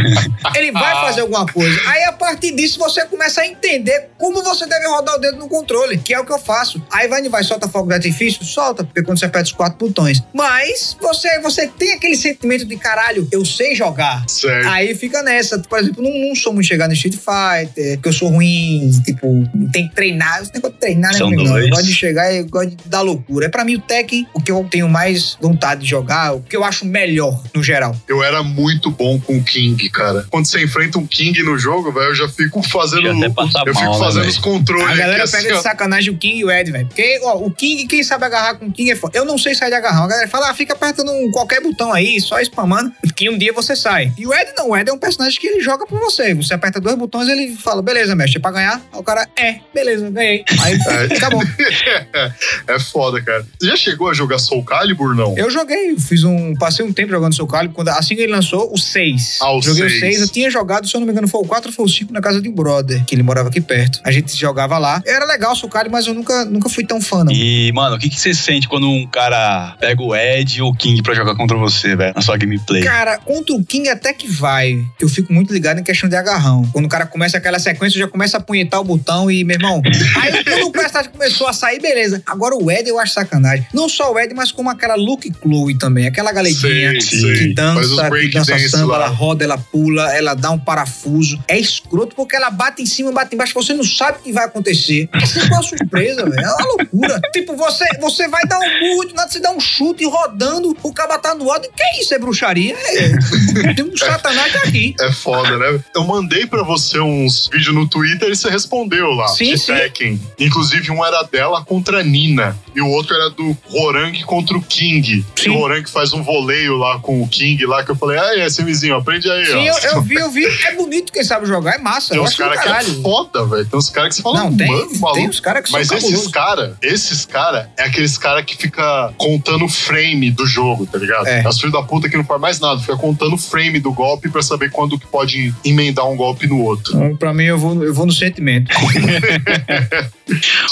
Speaker 5: Ele vai fazer alguma coisa. Aí a partir disso você começa a entender como você deve rodar o dedo no controle, que é o que eu faço. Aí vai, vai, solta fogo de artifício? Solta, porque quando você aperta os quatro botões. Mas você, você tem aquele sentimento de caralho, eu sei jogar.
Speaker 2: Certo.
Speaker 5: Aí fica nessa. Por exemplo, não, não sou muito chegado no Street Fighter, porque eu sou ruim, tipo, tem que treinar. Esse negócio de treinar, né,
Speaker 4: São
Speaker 5: não. Eu
Speaker 4: dois.
Speaker 5: gosto de chegar e eu gosto de dar loucura. É pra mim o Tekken, o que eu tenho mais vontade de jogar, o que eu acho melhor no geral.
Speaker 2: Eu era muito bom com o King, cara. Quando você enfrenta um King no jogo, velho, eu já fico fazendo.
Speaker 4: Já
Speaker 2: eu
Speaker 4: mal,
Speaker 2: fico
Speaker 4: né,
Speaker 2: fazendo os controles.
Speaker 5: A galera
Speaker 2: aqui,
Speaker 5: pega
Speaker 2: assim,
Speaker 5: de sacanagem o King e o Ed, velho. Porque, ó, o King, quem sabe agarrar com o King é foda. Eu não sei sair de agarrão. A galera fala, ah, fica apertando qualquer botão aí, só spamando, que um dia você sai. E o Ed não, o Ed é um personagem que ele joga por você. Você aperta dois botões ele fala, beleza, mestre, é pra ganhar? Aí o cara, é, beleza, ganhei. Aí
Speaker 2: É.
Speaker 5: acabou.
Speaker 2: é foda, cara. Você já chegou a jogar Soul Calibur, não?
Speaker 5: Eu joguei, fiz um. Passei um tempo jogando Soul Calibur. Quando, assim que ele lançou, o 6.
Speaker 2: Ah, o
Speaker 5: joguei o
Speaker 2: seis.
Speaker 5: 6. Eu tinha jogado, se eu não me engano, foi o 4 ou foi o 5 na casa de um brother, que ele morava aqui perto. A gente jogava lá. Era legal o Calibur, mas eu nunca, nunca fui tão fã, não.
Speaker 4: E, mano, o que, que você sente quando um cara pega o Ed ou o King pra jogar contra você, velho, na sua gameplay?
Speaker 5: Cara, contra o King até que vai. Eu fico muito ligado em questão de agarrão. Quando o cara começa aquela sequência, já começa a punhetar o botão e, meu irmão. Aí quando o personagem começou a sair, beleza. Agora o Ed eu acho sacanagem. Não só o Ed, mas como aquela Luke Chloe também. Aquela galeguinha
Speaker 2: Sei, sei.
Speaker 5: que
Speaker 2: os
Speaker 5: dança, que dança samba,
Speaker 2: lá.
Speaker 5: ela roda, ela pula, ela dá um parafuso. É escroto porque ela bate em cima, bate embaixo, você não sabe o que vai acontecer. É sempre uma surpresa, velho. É uma loucura. tipo, você, você vai dar um burro, de nada você dá um chute rodando, o cara tá no ódio. Que isso? É bruxaria? É, tem um satanás aqui.
Speaker 2: É foda, né? Eu mandei pra você uns vídeos no Twitter e você respondeu lá.
Speaker 5: Sim,
Speaker 2: de
Speaker 5: sim.
Speaker 2: Tekken. Inclusive, um era dela contra a Nina. E o outro era do Horang contra o King.
Speaker 5: Sim.
Speaker 2: E o Horang faz um voleio lá com o King lá, que eu falei, ah, é, Semizinho, aprende aí,
Speaker 5: Sim,
Speaker 2: ó.
Speaker 5: eu, eu vi, eu vi. É bonito quem sabe jogar, é massa.
Speaker 2: Tem uns caras que é foda, velho. Tem uns caras que você fala,
Speaker 5: Não, tem,
Speaker 2: mano, maluco.
Speaker 5: tem uns caras que
Speaker 2: Mas
Speaker 5: são
Speaker 2: esses caras, esses caras, é aqueles caras que fica contando o frame do jogo, tá ligado?
Speaker 5: É.
Speaker 2: É os filhos da puta que não faz mais nada. fica contando o frame do golpe pra saber quando que pode emendar um golpe no outro.
Speaker 5: Então, pra mim, eu vou, eu vou no sentimento.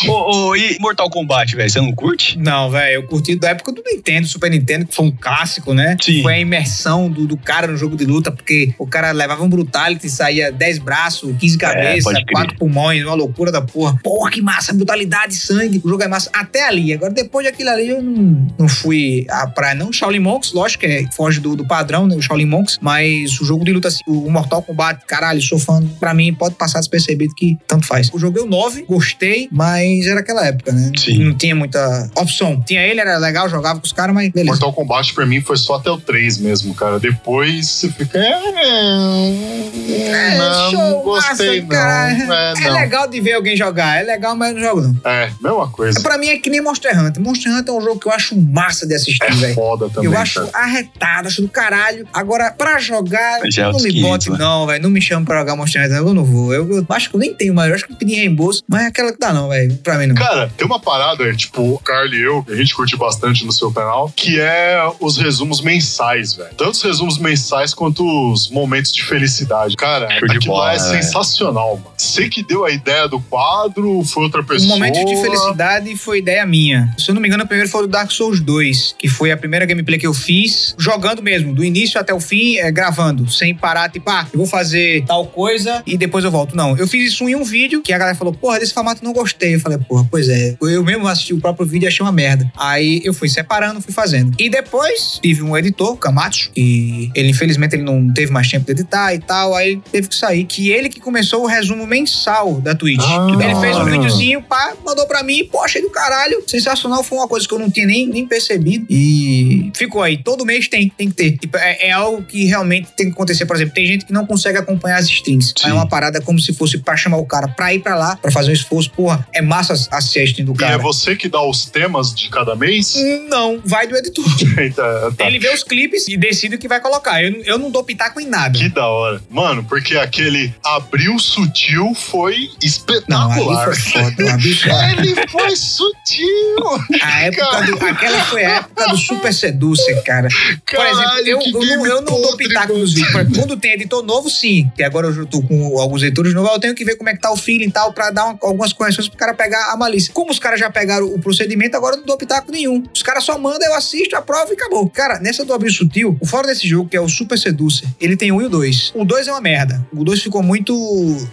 Speaker 4: Ô, e Mortal Kombat, velho, você não curte?
Speaker 5: Não, velho, eu curti da época do Nintendo, Super Nintendo, que foi um clássico, né?
Speaker 4: Sim.
Speaker 5: Foi a imersão do, do cara no jogo de luta, porque o cara levava um brutality, saía 10 braços, 15 cabeças,
Speaker 4: pode crer.
Speaker 5: 4 pulmões, uma loucura da porra. Porra, que massa, brutalidade, sangue, o jogo é massa. Até ali. Agora, depois daquilo ali, eu não, não fui à praia, não. Shaolin Monks, lógico que é, foge do, do padrão, né? O Shaolin Monks, mas o jogo de luta, assim, o Mortal Kombat, caralho, sou fã. Pra mim, pode passar despercebido que tanto faz. Eu joguei o 9, gostei, mas era aquela época, né?
Speaker 4: Sim.
Speaker 5: Não tinha muita opção. Tinha ele, era legal, jogava com os caras, mas beleza.
Speaker 2: Mortal Kombat pra mim foi só até o 3 mesmo, cara. Depois você fica. É, não, não gostei, não.
Speaker 5: cara.
Speaker 2: É,
Speaker 5: É
Speaker 2: não.
Speaker 5: legal de ver alguém jogar, é legal, mas não jogo não.
Speaker 2: É, mesma coisa.
Speaker 5: Pra mim é que nem Monster Hunter. Monster Hunter é um jogo que eu acho massa de assistir,
Speaker 2: É
Speaker 5: velho.
Speaker 2: foda também.
Speaker 5: Eu acho
Speaker 2: cara.
Speaker 5: arretado, acho do caralho. Agora, pra jogar,
Speaker 4: Já é
Speaker 5: não me
Speaker 4: 500,
Speaker 5: bote,
Speaker 4: né?
Speaker 5: não, velho. Não me chame pra jogar Monster Hunter, eu não vou. Eu, eu acho que eu nem tenho mais. Eu acho que eu pedi reembolso, mas é aquela que dá, não, velho. Pra mim não.
Speaker 2: Cara, tem uma parada, tipo, o Carly e eu, que a gente curte bastante no seu canal, que é os resumos mensais, velho. Tanto os resumos mensais quanto os momentos de felicidade. Cara,
Speaker 4: Show de
Speaker 2: aquilo
Speaker 4: bola,
Speaker 2: lá é
Speaker 4: velho?
Speaker 2: sensacional, mano. Você que deu a ideia do quadro, foi outra
Speaker 5: Um
Speaker 2: pessoa.
Speaker 5: momento de felicidade foi ideia minha. Se eu não me engano, o primeiro foi o Dark Souls 2, que foi a primeira gameplay que eu fiz, jogando mesmo, do início até o fim, é, gravando, sem parar, tipo, ah, eu vou fazer tal coisa e depois eu volto. Não, eu fiz isso em um vídeo que a galera falou, porra, desse formato não gostei. Eu falei, porra, pois é. Eu mesmo assisti o próprio vídeo e achei uma merda. Aí eu fui separando, fui fazendo. E depois tive um editor, o Camacho, e ele, infelizmente, ele não teve mais tempo de editar e tal, aí teve que sair. Que ele que começou o resumo mensal da Twitch.
Speaker 2: Ah.
Speaker 5: ele fez um videozinho, pá, mandou pra mim, achei do caralho. Sensacional, foi uma coisa que eu não tinha nem, nem percebido. E ficou aí. Todo mês tem, tem que ter. Tipo, é, é algo que realmente tem que acontecer. Por exemplo, tem gente que não consegue acompanhar as streams.
Speaker 4: Sim.
Speaker 5: É uma parada como se fosse pra chamar o cara pra ir pra lá, pra fazer um esforço. Porra, é massa a stream do
Speaker 2: E
Speaker 5: cara.
Speaker 2: é você que dá os temas de cada mês?
Speaker 5: Não, vai do editor.
Speaker 2: Eita, tá.
Speaker 5: Ele vê os clipes e decide o que vai colocar. Eu, não- eu não dou pitaco em nada.
Speaker 2: Que da hora. Mano, porque aquele abril sutil foi
Speaker 5: Não,
Speaker 2: espetacular.
Speaker 5: foi foda. Bicha-
Speaker 2: Ele foi sutil.
Speaker 5: a época do, aquela foi a época do Super Seducer, cara. Por
Speaker 2: Caralho,
Speaker 5: exemplo, eu, eu não, eu não dou pitaco nos vídeos. Por exemplo, Quando tem editor novo, sim. Que agora eu tô com alguns editores novos, eu tenho que ver como é que tá o feeling e tal, pra dar uma- algumas correções pro cara pegar a malícia. Como os caras já pegaram o procedimento, agora eu não dou pitaco nenhum. Os caras só mandam, eu assisto, aprovo e acabou. Cara, nessa do Abril Sutil, o fora desse jogo, que é o Super Seducer, ele tem um e o dois. O dois é uma merda. O dois ficou muito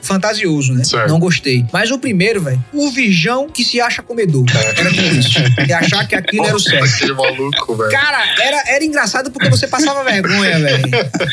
Speaker 5: fantasioso, né?
Speaker 2: Certo.
Speaker 5: Não gostei. Mas o primeiro, velho, o virgão que se acha comedor. Era tudo isso. E achar que aquilo era o certo.
Speaker 2: Aquele maluco, velho.
Speaker 5: Cara, era, era engraçado porque você passava vergonha, velho.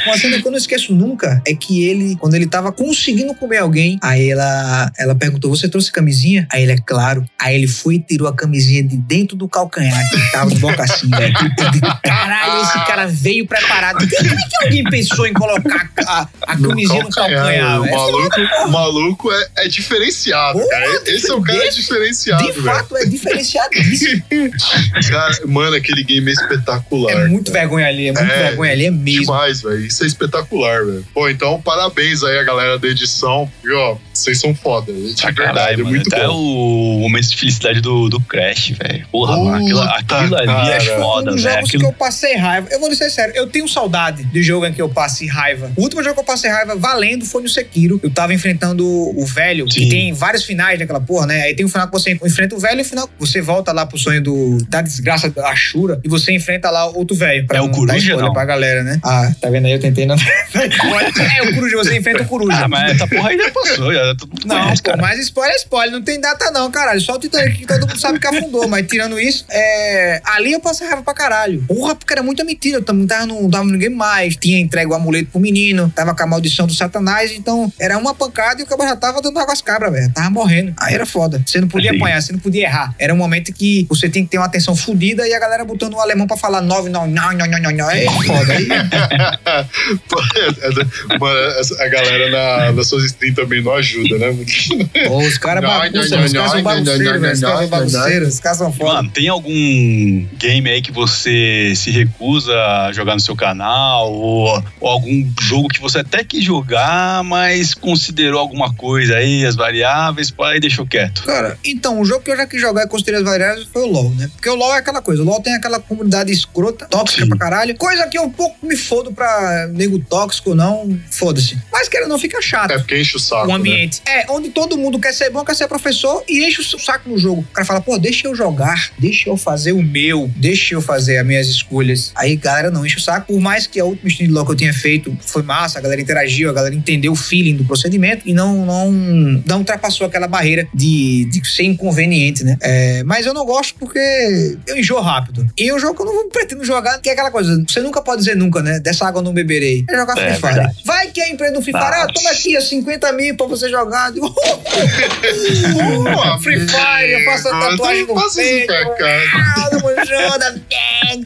Speaker 5: Uma cena que eu não esqueço nunca é que ele, quando ele tava conseguindo comer alguém, aí ela, ela perguntou: Você trouxe camisinha? Aí ele é claro. Aí ele foi e tirou a camisinha de dentro do calcanhar que tava no bocacim, velho. Eu digo, Caralho, esse cara veio preparado. Como é que alguém pensou em colocar a, a camisinha no calcanhar,
Speaker 2: o
Speaker 5: velho?
Speaker 2: maluco, o maluco é, é diferenciado, cara. Esse é o cara
Speaker 5: de-
Speaker 2: diferenciado,
Speaker 5: De
Speaker 2: velho.
Speaker 5: fato, é diferenciadíssimo.
Speaker 2: Cara, mano, aquele game é espetacular.
Speaker 5: É muito
Speaker 2: cara.
Speaker 5: vergonha ali, é muito
Speaker 2: É,
Speaker 5: vergonha ali, é mesmo.
Speaker 2: Demais, velho. Isso é espetacular, velho. Pô, então parabéns aí a galera da edição. E, ó, vocês são foda. De
Speaker 4: Pra
Speaker 2: verdade,
Speaker 4: caralho,
Speaker 2: é
Speaker 4: mano.
Speaker 2: muito
Speaker 4: Até
Speaker 2: bom.
Speaker 4: o momento de felicidade do, do Crash, velho. Porra, mano. Aquilo, aquilo ali é
Speaker 2: cara.
Speaker 4: foda,
Speaker 5: um dos
Speaker 4: velho.
Speaker 5: jogos
Speaker 4: Aquilo...
Speaker 5: que eu passei raiva. Eu vou lhe ser sério, eu tenho saudade de jogo em que eu passe raiva. O último jogo que eu passei raiva valendo foi no Sekiro. Eu tava enfrentando o velho, que
Speaker 4: Sim.
Speaker 5: tem vários finais daquela porra, né? Aí tem um final que você enfrenta o velho e o final você volta lá pro sonho do, da desgraça da Ashura e você enfrenta lá outro velho.
Speaker 4: É o Coruja, não?
Speaker 5: pra galera, né? Ah, tá vendo aí? Eu tentei não. é o Coruja, você enfrenta o Coruja.
Speaker 4: Ah, mas essa porra aí já passou, já todo mundo
Speaker 5: Não,
Speaker 4: conhece,
Speaker 5: pô,
Speaker 4: cara.
Speaker 5: mas spoiler é spoiler, não tem data não, caralho. Só o Titanic que todo mundo sabe que afundou, mas tirando isso, é... ali eu passei raiva pra caralho. Porra, porque era muita mentira, eu também tava no, tava no ninguém mais, tinha entregue o amuleto pro menino, tava com a maldição do satanás, então era uma pancada e o cara já tava dando água às cabras, velho. Tava morrendo. Aí era foda. Você não podia
Speaker 4: Sim.
Speaker 5: apanhar, você não podia errar. Era um momento que você tinha que ter uma atenção fodida e a galera botando o alemão pra falar nove, não, não, não, não, não, não. Aí é foda. Aí,
Speaker 2: é- é- Mano, a galera na, nas suas streams também não ajuda, né?
Speaker 5: Pô, os caras
Speaker 2: Não,
Speaker 5: ba- bagunça, os caras são bagunceiros, velho. Os caras são bagunceiros, os caras são foda.
Speaker 4: Mano, tem algum game aí que você se recusa a jogar no seu canal? Ou, ou algum jogo que você até quis jogar, mas considerou alguma coisa aí, as variáveis, e deixou quieto?
Speaker 5: Cara, então, o jogo que eu já quis jogar e considerei as variáveis foi o LoL, né? Porque o LoL é aquela coisa, o LoL tem aquela comunidade escrota, tóxica
Speaker 4: Sim.
Speaker 5: pra caralho, coisa que eu um pouco me fodo pra nego tóxico não, foda-se. Mas querendo não fica chato.
Speaker 2: É porque enche o saco.
Speaker 5: o
Speaker 2: né?
Speaker 5: Ambiente. É, onde todo mundo quer ser bom, quer ser professor e enche o saco no jogo. O cara fala, pô, deixa eu jogar, deixa eu fazer o meu, deixa eu fazer as minhas escolhas. Aí, galera, não enche o saco. Por mais que a última stream LoL que eu tinha feito foi massa, a galera interagiu, a galera entendeu o feeling do procedimento e não, não, não ultrapassou aquela barreira de, de ser inconveniente, né? É, mas eu não gosto porque eu enjoo rápido. E o jogo que eu não pretendo jogar, que é aquela coisa, você nunca pode dizer nunca, né? Dessa água eu não beberei. É jogar
Speaker 4: É,
Speaker 5: Free Fire.
Speaker 4: verdade.
Speaker 5: Vai que a empresa do Free Fire, ah, toma aqui, ó, 50 mil pra você jogar. Eu digo, Free Fire, eu faço a
Speaker 2: amigo,
Speaker 5: tatuagem
Speaker 2: não
Speaker 5: no peito.
Speaker 2: pra cá.
Speaker 5: Ah, tamo junto.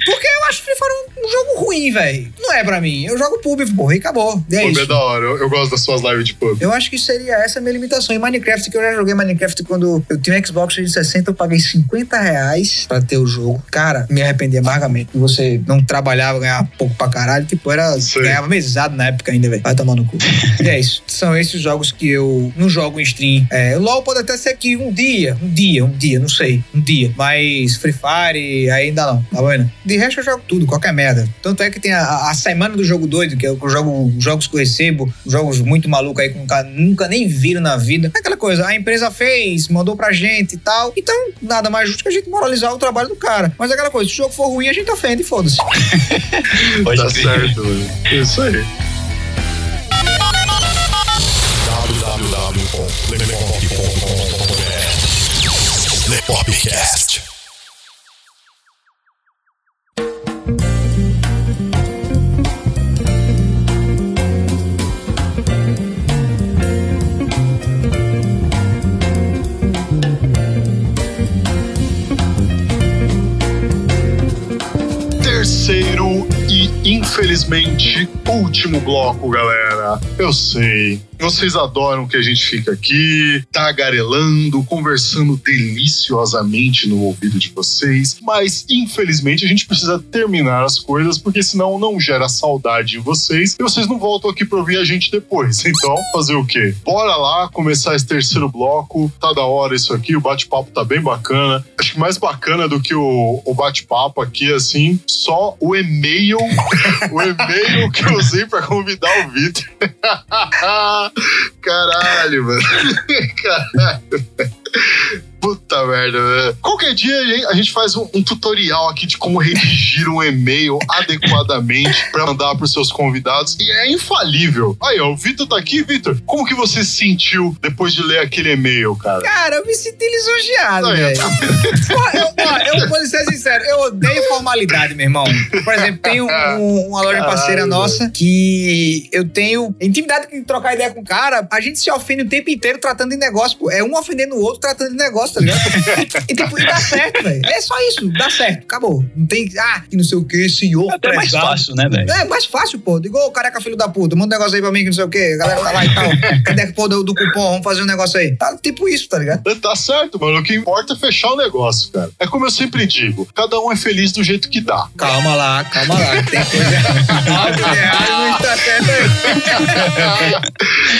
Speaker 5: Porque eu acho Free Fire um, um jogo ruim, velho. Não é pra mim. Eu jogo pub, porra, e acabou. E é
Speaker 2: Pub é da hora. Eu, eu gosto das suas lives de pub.
Speaker 5: Eu acho que seria essa a minha limitação. Em Minecraft, que eu já joguei Minecraft quando eu tinha um Xbox de 60, eu paguei 50 reais pra ter o jogo. Cara, me arrependi amargamente. Você não trabalhava, ganhava pouco pra caralho. Tipo, era.
Speaker 2: Sei.
Speaker 5: Ganhava mesado na época ainda, velho. Vai tomar no cu. e é isso. São esses jogos que eu não jogo em stream. É, LOL pode até ser que um dia, um dia, um dia, não sei. Um dia. Mas Free Fire ainda não. Tá vendo? De resto, eu jogo tudo, qualquer merda. Tanto é que tem a, a semana do jogo doido, que eu jogo jogos que eu recebo, jogos muito malucos aí que nunca, nunca nem viram na vida. É aquela coisa, a empresa fez, mandou pra gente e tal. Então, nada mais justo que a gente moralizar o trabalho do cara. Mas é aquela coisa, se o jogo for ruim, a gente ofende, foda-se.
Speaker 4: Pode
Speaker 2: Tá certo, mano. Isso aí.
Speaker 1: www.lepop.com.br Lepopcast.
Speaker 2: Infelizmente, último bloco, galera. Eu sei. Vocês adoram que a gente fica aqui, tagarelando, conversando deliciosamente no ouvido de vocês. Mas, infelizmente, a gente precisa terminar as coisas, porque senão não gera saudade em vocês e vocês não voltam aqui pra ouvir a gente depois. Então, fazer o quê? Bora lá começar esse terceiro bloco. Tá da hora isso aqui, o bate-papo tá bem bacana. Acho que mais bacana do que o, o bate-papo aqui, assim, só o e-mail, o e-mail que eu usei pra convidar o Vitor. Caralho, mano. Caralho. Puta merda, velho. Qualquer dia a gente- faz um, um tutorial aqui de como redigir um e-mail adequadamente pra mandar pros seus convidados. E é infalível. Aí, ó, o Vitor tá aqui. Vitor, como que você se sentiu depois de ler aquele e-mail, cara?
Speaker 5: Cara, eu me senti lisonjeado, velho.
Speaker 2: tá.
Speaker 5: Eu, ó, eu vou ser sincero, eu odeio formalidade, meu irmão. Por exemplo, tem um- um- uma loja
Speaker 2: Caralho,
Speaker 5: parceira nossa que eu tenho intimidade de trocar ideia com o cara. A gente se ofende o tempo inteiro tratando de negócio. pô. É um ofendendo o outro tratando de negócio, tá ligado? e tipo, e dá certo, velho. É só isso, dá certo, acabou. Não tem, ah, que não sei o que, senhor.
Speaker 4: É até mais fácil, né, velho?
Speaker 5: É mais fácil, pô. Digo, ô careca filho da puta, manda um negócio aí pra mim que não sei o quê. A galera tá lá e tal. Cadê a porra do, do cupom? Vamos fazer um negócio aí. Tá tipo isso, tá ligado?
Speaker 2: Tá certo, mano. O que importa é fechar o negócio, cara. É como eu sempre digo: cada um é feliz do jeito que dá.
Speaker 5: Calma lá, calma lá. Tem coisa. Não está certo aí.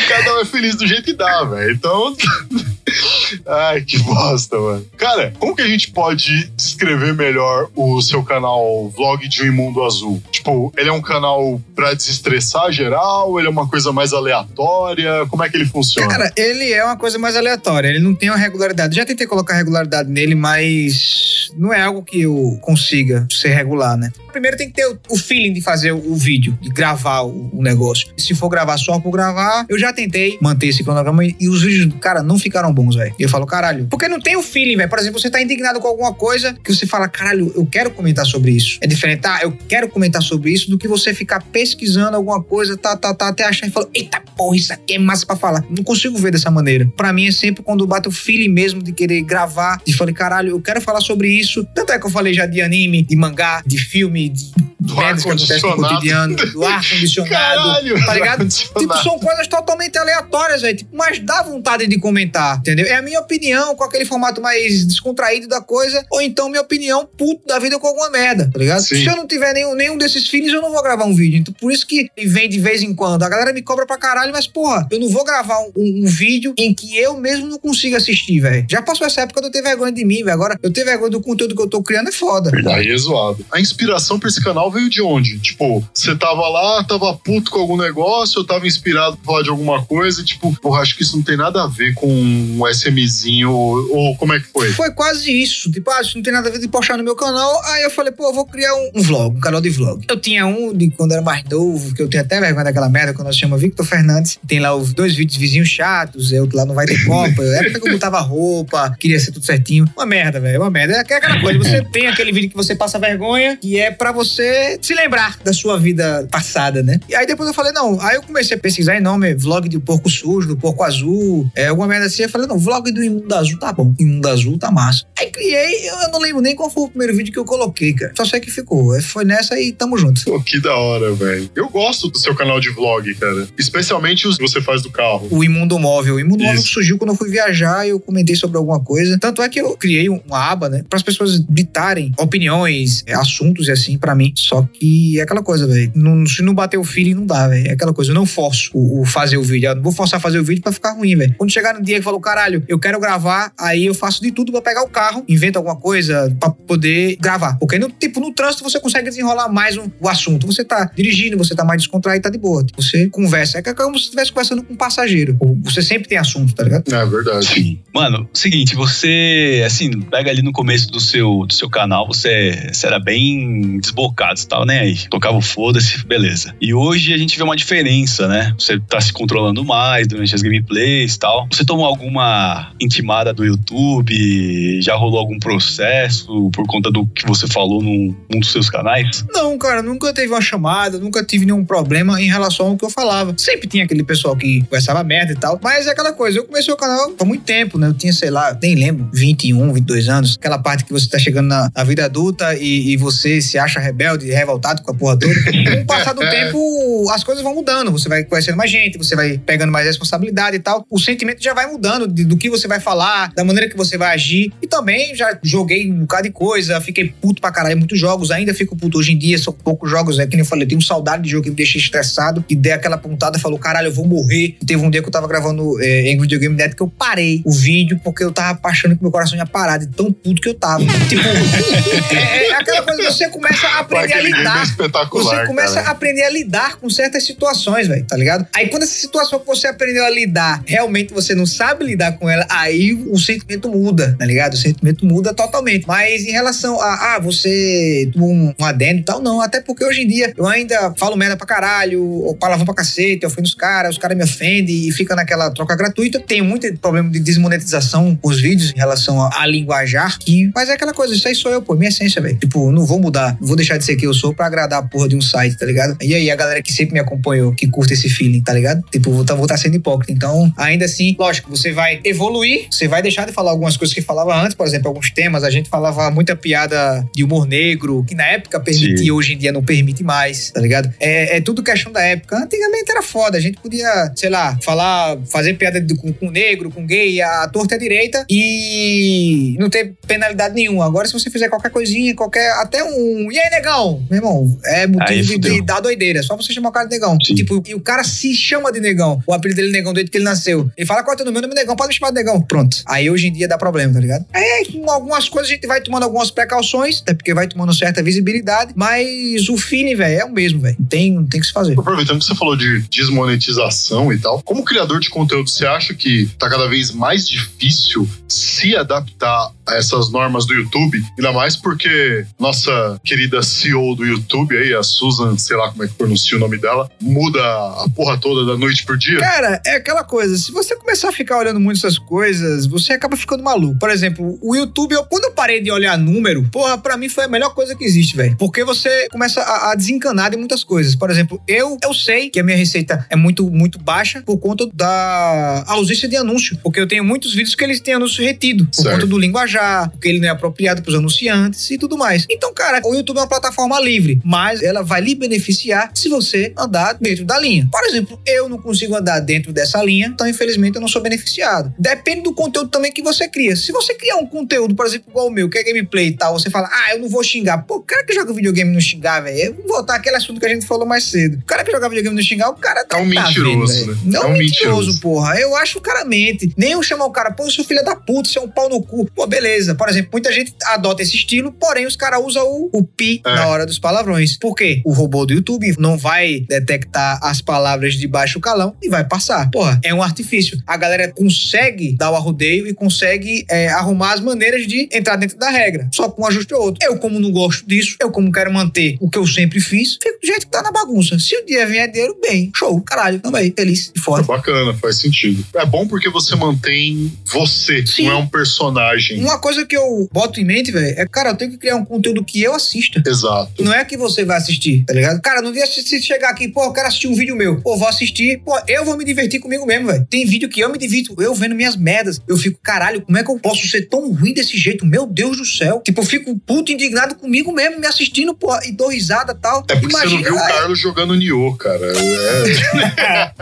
Speaker 2: Cada um é feliz do jeito que dá, velho. Então. Ai, que bosta, mano. Cara, como que a gente pode descrever melhor o seu canal Vlog de um Imundo Azul? Tipo, ele é um canal pra desestressar geral? Ele é uma coisa mais aleatória? Como é que ele funciona?
Speaker 5: Cara, ele é uma coisa mais aleatória. Ele não tem uma regularidade. Já tentei colocar regularidade nele, mas não é algo que eu consiga ser regular, né? Primeiro tem que ter o- feeling de fazer o vídeo, de gravar o, negócio. Se for gravar só por gravar, eu já tentei manter esse cronograma e, os vídeos, cara, não ficaram bons, velho. Eu falo, caralho. Porque não tem o feeling, velho. Por exemplo, você tá indignado com alguma coisa que você fala, caralho, eu quero comentar sobre isso. É diferente, ah, eu quero comentar sobre isso do que você ficar pesquisando alguma coisa, tá, tá, tá, até achar e falar, eita porra, isso aqui é massa pra falar. Não consigo ver dessa maneira. Pra mim é sempre quando bate o feeling mesmo de querer gravar, de falar, caralho, eu quero falar sobre isso. Tanto é que eu falei já de anime, de mangá, de filme, de
Speaker 2: Do ar-condicionado.
Speaker 5: cotidiano, do ar-condicionado, tá ligado?
Speaker 2: ar-condicionado.
Speaker 5: Tipo, são coisas totalmente aleatórias, velho. Tipo, mas dá vontade de comentar, entendeu? É a minha opinião com aquele formato mais descontraído da coisa, ou então minha opinião puto da vida com alguma merda, tá ligado?
Speaker 2: Sim.
Speaker 5: Se eu não tiver nenhum, nenhum desses feelings, eu não vou gravar um vídeo. Então, por isso que vem de vez em quando. A galera me cobra pra caralho, mas, porra, eu não vou gravar um, um- um vídeo em que eu mesmo não consigo assistir, velho. Já passou essa época de eu ter vergonha de mim, velho. Agora, eu ter vergonha do conteúdo que eu tô criando é foda.
Speaker 2: Aí é zoado. A inspiração pra esse canal veio de onde? Tipo, você tava lá, tava puto com algum negócio, eu tava inspirado pra falar de alguma coisa, e tipo, porra, acho que isso não tem nada a ver com um SMzinho, ou, ou como é que foi?
Speaker 5: Foi quase isso. Tipo, ah, isso não tem nada a ver de postar no meu canal. Aí eu falei, pô, eu vou criar um, um vlog, um canal de vlog. Eu tinha um de quando era mais novo, que eu tenho até vergonha daquela merda, quando nós chama Victor Fernandes. Tem lá os dois vídeos vizinhos chatos, eu lá não vai ter copa. É época que eu botava roupa, queria ser tudo certinho. Uma merda, velho, uma merda. É aquela coisa, você tem aquele vídeo que você passa vergonha, que é pra você se lembrar da sua vida passada, né? E aí depois eu falei, não, aí eu comecei a pesquisar em nome, vlog do porco sujo, do porco azul, é, alguma merda assim. Eu falei, não, vlog do imundo azul tá bom, imundo azul tá massa. Aí criei, eu não lembro nem qual foi o primeiro vídeo que eu coloquei, cara. Só sei que ficou. Aí Foi nessa e tamo junto.
Speaker 2: Pô, que da hora, velho. Eu gosto do seu canal de vlog, cara. Especialmente os que você faz do carro.
Speaker 5: O Imundo Móvel. O Imundo Móvel
Speaker 2: Isso.
Speaker 5: surgiu quando eu fui viajar e eu comentei sobre alguma coisa. Tanto é que eu criei uma aba, né? Para as pessoas ditarem opiniões, é, assuntos e assim pra mim. Só que é aquela coisa, velho. Não- Se não bater o feeling, não dá, velho. É aquela coisa. Eu não forço o, o fazer o vídeo. Eu não vou forçar a fazer o vídeo pra ficar ruim, velho. Quando chegar no dia que falou, caralho, eu quero gravar, aí eu faço de tudo pra pegar o carro, invento alguma coisa pra poder gravar. Porque, no, tipo, no trânsito você consegue desenrolar mais um- o assunto. Você tá dirigindo, você tá mais descontraído, tá de boa. Você conversa. É como se estivesse conversando com um passageiro. Você sempre tem assunto, tá ligado?
Speaker 2: É verdade.
Speaker 4: Sim. Mano, seguinte, você, assim, pega ali no começo do seu, do seu canal, você, você era bem desbocado, tava nem aí. Tocava o foda-se, beleza. E hoje a gente vê uma diferença, né? Você tá se controlando mais durante as gameplays tal. Você tomou alguma intimada do YouTube? Já rolou algum processo por conta do que você falou num, num dos seus canais?
Speaker 5: Não, cara, nunca teve uma chamada, nunca tive nenhum problema em relação ao que eu falava. Sempre tinha aquele pessoal que conversava merda e tal. Mas é aquela coisa, eu comecei o canal há muito tempo, né? Eu tinha, sei lá, nem lembro, 21, 22 anos. Aquela parte que você tá chegando na, na vida adulta e, e você se acha rebelde, revoltado com a porra toda. Com o passar do tempo, as coisas vão mudando. Você vai conhecendo mais gente, você vai pegando mais responsabilidade e tal. O sentimento já vai mudando de- do que você vai falar, da maneira que você vai agir. E também já joguei um bocado de coisa, fiquei puto pra caralho em muitos jogos, ainda fico puto hoje em dia, são poucos jogos, é que nem eu falei, eu tenho saudade de jogo que me deixa estressado, e dei aquela pontada, falou, caralho, eu vou morrer. E teve um dia que eu tava gravando é, em Videogame Dead que eu parei o vídeo porque eu tava achando que meu coração ia parar de tão puto que eu tava. tipo, é, é aquela coisa, você começa a
Speaker 2: Pô,
Speaker 5: aprender a
Speaker 2: é
Speaker 5: lidar.
Speaker 2: espetacular,
Speaker 5: Você começa
Speaker 2: cara.
Speaker 5: a aprender a lidar com certas situações, velho, tá ligado? Aí quando essa situação que você aprendeu a lidar, realmente você não sabe lidar com ela, aí o sentimento muda, tá ligado? O sentimento muda totalmente. Mas em relação a, ah, você tomou um, um adendo e tal, não. Até porque hoje em dia eu ainda falo merda pra caralho, ou palavrão pra cacete, eu ofendo os caras, os caras me ofendem e fica naquela troca gratuita. Tenho muito problema de desmonetização com os vídeos em relação a, a linguajar, que, mas é aquela coisa, isso aí sou eu, pô, minha essência, velho. Tipo, não vou mudar, não vou deixar de ser quem eu sou pra agradar a porra de um site, tá ligado? E aí, a galera que sempre me acompanhou, que curte esse feeling, tá ligado? Tipo, vou tá, vou tá sendo hipócrita. Então, ainda assim, lógico, você vai evoluir, você vai deixar de falar algumas coisas que falava antes, por exemplo, alguns temas, a gente falava muita piada de humor negro, que na época permitia,
Speaker 4: Sim.
Speaker 5: hoje em dia não permite mais, tá ligado? É, é tudo questão da época. Antigamente era foda, a gente podia, sei lá, falar, fazer piada de- com, com negro, com gay, a torta e a direita e não ter penalidade nenhuma. Agora, se você fizer qualquer coisinha, qualquer, até um, e aí, negão? Meu irmão, é motivo de, de dar doideira. É só você chamar o cara de negão.
Speaker 4: Sim.
Speaker 5: Tipo, e o cara se chama de negão. O apelido dele é negão desde que ele nasceu. Ele fala, qual é o teu nome? Meu nome é negão, pode me chamar de negão. Pronto. Aí hoje em dia dá problema, tá ligado? Aí com algumas coisas a gente vai tomando algumas precauções, até porque vai tomando certa visibilidade, mas o feeling, velho, é o mesmo, velho. Tem, não tem o que se fazer.
Speaker 2: Aproveitando que você falou de desmonetização e tal, como criador de conteúdo, você acha que tá cada vez mais difícil se adaptar a essas normas do YouTube? Ainda mais porque nossa querida CEO do YouTube aí, a Susan, sei lá como é que pronuncia o nome dela, muda a porra toda da noite pro dia?
Speaker 5: Cara, é aquela coisa, se você começar a ficar olhando muito essas coisas, você acaba ficando maluco. Por exemplo, o YouTube, eu, quando eu parei de olhar número, porra, pra mim foi a melhor coisa que existe, velho. Porque você começa a, a desencanar de muitas coisas. Por exemplo, eu, eu sei que a minha receita é muito, muito baixa por conta da ausência de anúncio. Porque eu tenho muitos vídeos que eles têm anúncio retido. Por
Speaker 2: Certo.
Speaker 5: conta do linguajar, porque ele não é apropriado pros anunciantes e tudo mais. Então, cara, o YouTube é uma plataforma forma livre, mas ela vai lhe beneficiar se você andar dentro da linha. Por exemplo, eu não consigo andar dentro dessa linha, então infelizmente eu não sou beneficiado. Depende do conteúdo também que você cria. Se você criar um conteúdo, por exemplo, igual o meu, que é gameplay e tal, você fala, ah, eu não vou xingar. Pô, o cara que joga videogame não xingar, velho. Eu vou voltar àquele assunto que a gente falou mais cedo. O cara que joga videogame não xingar, o cara tá,
Speaker 2: É um
Speaker 5: tá
Speaker 2: mentiroso,
Speaker 5: vendo,
Speaker 2: né?
Speaker 5: Não
Speaker 2: É um
Speaker 5: mentiroso,
Speaker 2: mentiroso.
Speaker 5: porra. Eu acho que o cara mente. Nem eu chamar o cara, pô, eu sou filha da puta, você é um pau no cu. Pô, beleza. Por exemplo, muita gente adota esse estilo, porém os caras usam o, o pi
Speaker 2: É.
Speaker 5: na hora dos palavrões. Por quê? O robô do YouTube não vai detectar as palavras de baixo calão e vai passar. Porra, é um artifício. A galera consegue dar o arrodeio e consegue é, arrumar as maneiras de entrar dentro da regra. Só com um ajuste ou outro. Eu, como não gosto disso, eu, como quero manter o que eu sempre fiz, fico do jeito que tá na bagunça. Se o dia vier dinheiro, bem. Show, caralho. Também, feliz e
Speaker 2: É
Speaker 5: foda.
Speaker 2: bacana, faz sentido. É bom porque você mantém você,
Speaker 5: Sim.
Speaker 2: não é um personagem.
Speaker 5: Uma coisa que eu boto em mente, velho, é, cara, eu tenho que criar um conteúdo que eu assista.
Speaker 2: Exato.
Speaker 5: Não é que você vai assistir, tá ligado? Cara, não dia se chegar aqui, pô, eu quero assistir um vídeo meu. Pô, vou assistir, pô, eu vou me divertir comigo mesmo, velho. Tem vídeo que eu me divirto, eu vendo minhas merdas. Eu fico, caralho, como é que eu posso ser tão ruim desse jeito? Meu Deus do céu. Tipo, eu fico puto indignado comigo mesmo, me assistindo, pô, e dou risada e tal.
Speaker 2: É porque você não viu o Carlos jogando Nioh, cara. É,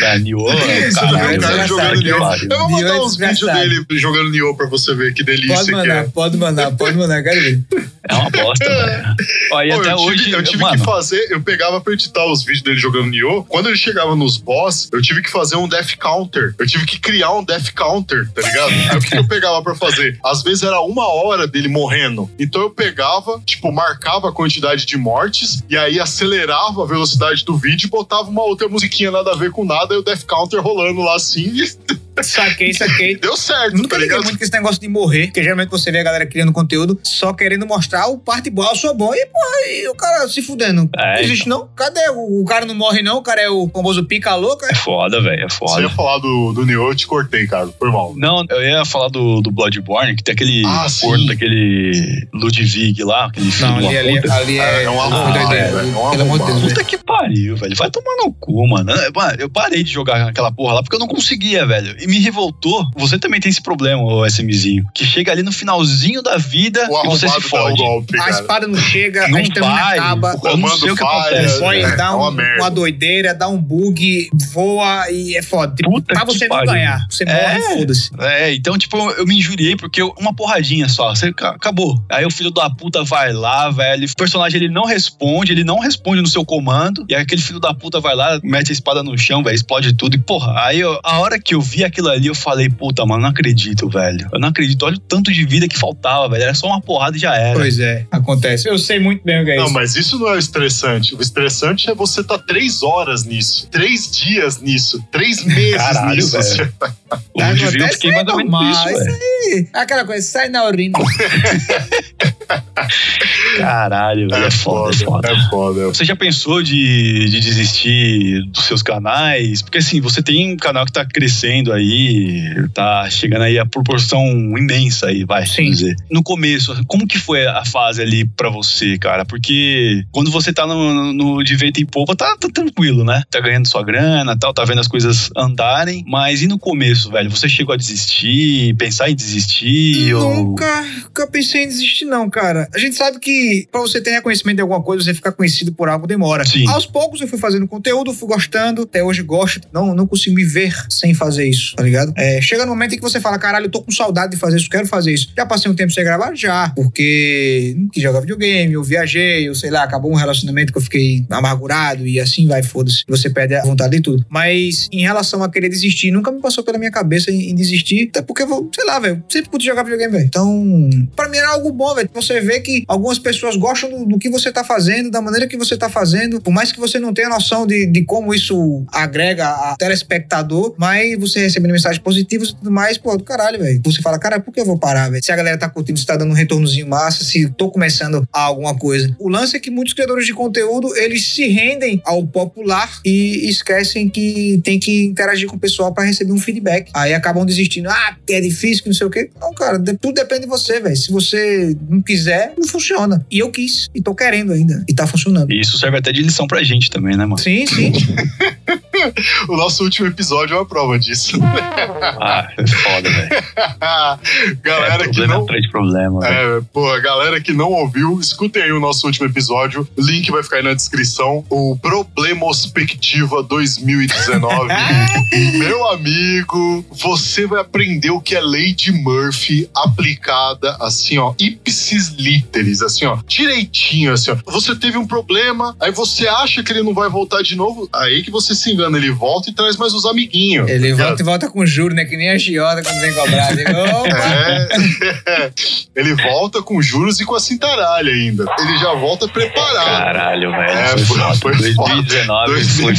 Speaker 4: É, Nioh,
Speaker 5: Isso,
Speaker 2: você não
Speaker 5: é
Speaker 2: viu o Carlos
Speaker 5: desgraçado,
Speaker 2: jogando Nioh.
Speaker 4: pariu.
Speaker 2: Eu vou
Speaker 5: Nioh
Speaker 2: mandar
Speaker 5: é
Speaker 2: uns vídeos dele jogando Nioh pra você ver que delícia
Speaker 5: Pode
Speaker 2: que é.
Speaker 5: mandar, pode mandar, pode mandar, quero ver.
Speaker 4: É uma bosta, velho. Ó, e
Speaker 2: Pô,
Speaker 4: até
Speaker 2: eu tive,
Speaker 4: hoje,
Speaker 2: eu tive
Speaker 4: mano,
Speaker 2: que fazer, eu pegava pra editar os vídeos dele jogando Nioh. Quando ele chegava nos boss, eu tive que fazer um death counter. Eu tive que criar um death counter, tá ligado? Aí o que que eu pegava pra fazer? Às vezes era uma hora dele morrendo. Então eu pegava, tipo, marcava a quantidade de mortes e aí acelerava a velocidade do vídeo e botava uma outra musiquinha nada a ver com nada e o death counter rolando lá assim
Speaker 5: Saquei, saquei.
Speaker 2: deu certo,
Speaker 5: Nunca
Speaker 2: tá
Speaker 5: liguei muito com esse negócio de morrer, porque geralmente você vê a galera criando conteúdo só querendo mostrar o parte boa, eu sou bom, e porra, e o cara se fudendo.
Speaker 4: É,
Speaker 5: não existe não? Cadê? O, o cara não morre não, o cara é o famoso pica louca.
Speaker 4: é foda, velho, é
Speaker 2: Você
Speaker 4: foda.
Speaker 2: ia falar do, do Nioh, eu te cortei, cara. Foi mal.
Speaker 4: Não, eu ia falar do, do Bloodborne, que tem aquele
Speaker 2: Ah,
Speaker 4: corno daquele Ludwig lá, aquele filho
Speaker 5: Não, ali, ali, ali é...
Speaker 2: É um
Speaker 5: Ah,
Speaker 2: arrombado,
Speaker 5: doideira.
Speaker 2: velho, é um
Speaker 5: Pelo amor de Deus,
Speaker 2: arrombado.
Speaker 4: Puta que pariu, velho. Vai tomar no cu, mano. É, Mano, Eu parei de jogar aquela porra lá porque eu não conseguia, velho. E me revoltou. Você também tem esse problema, o SMzinho. Que chega ali no finalzinho da vida
Speaker 2: O
Speaker 4: e você se fode.
Speaker 2: golpe,
Speaker 5: A espada não chega,
Speaker 4: Não
Speaker 5: a estamina
Speaker 4: vai.
Speaker 5: acaba.
Speaker 2: O
Speaker 4: não
Speaker 2: comando
Speaker 4: o que
Speaker 2: falha, é,
Speaker 5: dar
Speaker 2: é
Speaker 5: um-
Speaker 2: uma
Speaker 5: uma doideira, dá um bug, voa e é foda. Tipo,
Speaker 4: Puta
Speaker 5: pra você não
Speaker 4: pariu.
Speaker 5: ganhar, você
Speaker 4: É.
Speaker 5: morre foda-se.
Speaker 4: É, então, tipo, eu me injuriei porque eu- uma porradinha só. Você ca- acabou. Aí o filho da puta vai lá, velho. O personagem ele não responde, ele não responde no seu comando. E aquele filho da puta vai lá, mete a espada no chão, velho, explode tudo. E, porra, aí eu- a hora que eu vi aquilo ali, eu falei, puta, mano, não acredito, velho. Eu não acredito. Olha o tanto de vida que faltava, velho. Era só uma porrada e já era.
Speaker 5: Pois é, acontece. Eu sei muito bem o que é
Speaker 2: Não,
Speaker 5: isso.
Speaker 2: mas isso não é o estressante. O estressante é você estar três horas nisso, três dias nisso, três meses
Speaker 4: Caralho,
Speaker 2: nisso.
Speaker 4: velho. O eu fiquei
Speaker 5: é
Speaker 4: mais
Speaker 5: normal,
Speaker 4: isso,
Speaker 5: isso
Speaker 4: velho.
Speaker 5: aí. Aquela coisa, sai na urina.
Speaker 4: Caralho, velho. É foda, é foda.
Speaker 2: É foda.
Speaker 4: Você já pensou de, de desistir dos seus canais? Porque assim, você tem um canal que tá crescendo aí, tá chegando aí a proporção imensa aí, vai
Speaker 5: Sim.
Speaker 4: dizer. No começo, como que foi a fase ali pra você, cara? Porque quando você tá no, no de vento em polpa, tá, tá tranquilo, né? Tá ganhando sua grana, tal, tá vendo as coisas andarem, mas e no começo, velho? Você chegou a desistir, pensar em desistir? ou...
Speaker 5: Nunca, nunca pensei em desistir, não, cara. A gente sabe que pra você ter reconhecimento de alguma coisa, você ficar conhecido por algo demora.
Speaker 4: Sim.
Speaker 5: Aos poucos eu fui fazendo conteúdo, fui gostando, até hoje gosto. Não, não consigo me ver sem fazer isso, tá ligado? É, chega no momento em que você fala, caralho, eu tô com saudade de fazer isso, quero fazer isso. Já passei um tempo sem gravar? Já. Porque não quis jogar videogame, eu viajei, eu sei lá, acabou um relacionamento que eu fiquei amargurado e assim vai, foda-se. Você perde a vontade de tudo. Mas em relação a querer desistir, nunca me passou pela minha cabeça em, em desistir, até porque vou, sei lá, velho, sempre pude jogar videogame, velho. Então, pra mim era algo bom, velho. Você vê que algumas pessoas gostam do, do que você tá fazendo, da maneira que você tá fazendo, por mais que você não tenha noção de, de como isso agrega a telespectador, mas você recebendo mensagens positivas e tudo mais, pô, do caralho, velho. Você fala, cara, por que eu vou parar, velho? Se a galera tá curtindo, se tá dando um retornozinho massa, se tô começando a alguma coisa. O lance é que muitos criadores de conteúdo, eles se rendem ao popular e esquecem que tem que interagir com o pessoal pra receber um feedback. Aí acabam desistindo. Ah, é difícil, que não sei o quê. Não, cara, de- tudo depende de você, velho. Se você não quiser, não funciona. E eu quis. E tô querendo ainda. E tá funcionando.
Speaker 4: E isso serve até de lição pra gente também, né, mano?
Speaker 5: Sim, sim.
Speaker 2: o nosso último episódio é uma prova disso.
Speaker 4: Ah, é foda, velho.
Speaker 2: galera
Speaker 4: é,
Speaker 2: que
Speaker 4: problema
Speaker 2: não.
Speaker 4: atrás de problema. velho.
Speaker 2: É, pô, a galera que não ouviu, escutem aí o nosso último episódio. Link vai ficar aí na descrição. O Problemospectiva 2019. Meu amigo, você vai aprender o que é de Murphy aplicada assim, ó, ipsis literis, assim, ó, direitinho, assim, ó. Você teve um problema, aí você acha que ele não vai voltar de novo, aí que você se engana, ele volta e traz mais os amiguinhos.
Speaker 5: Ele
Speaker 2: tá
Speaker 5: volta e volta com juro, né? Que nem a Giota quando vem cobrar. Ele, Opa!
Speaker 2: É. Ele volta com juros e com a cintaralha ainda. Ele já volta preparado.
Speaker 4: Caralho, velho.
Speaker 2: É,
Speaker 4: foi,
Speaker 2: foi-
Speaker 4: foda.
Speaker 2: foi
Speaker 4: 2019
Speaker 2: Dois-
Speaker 4: foi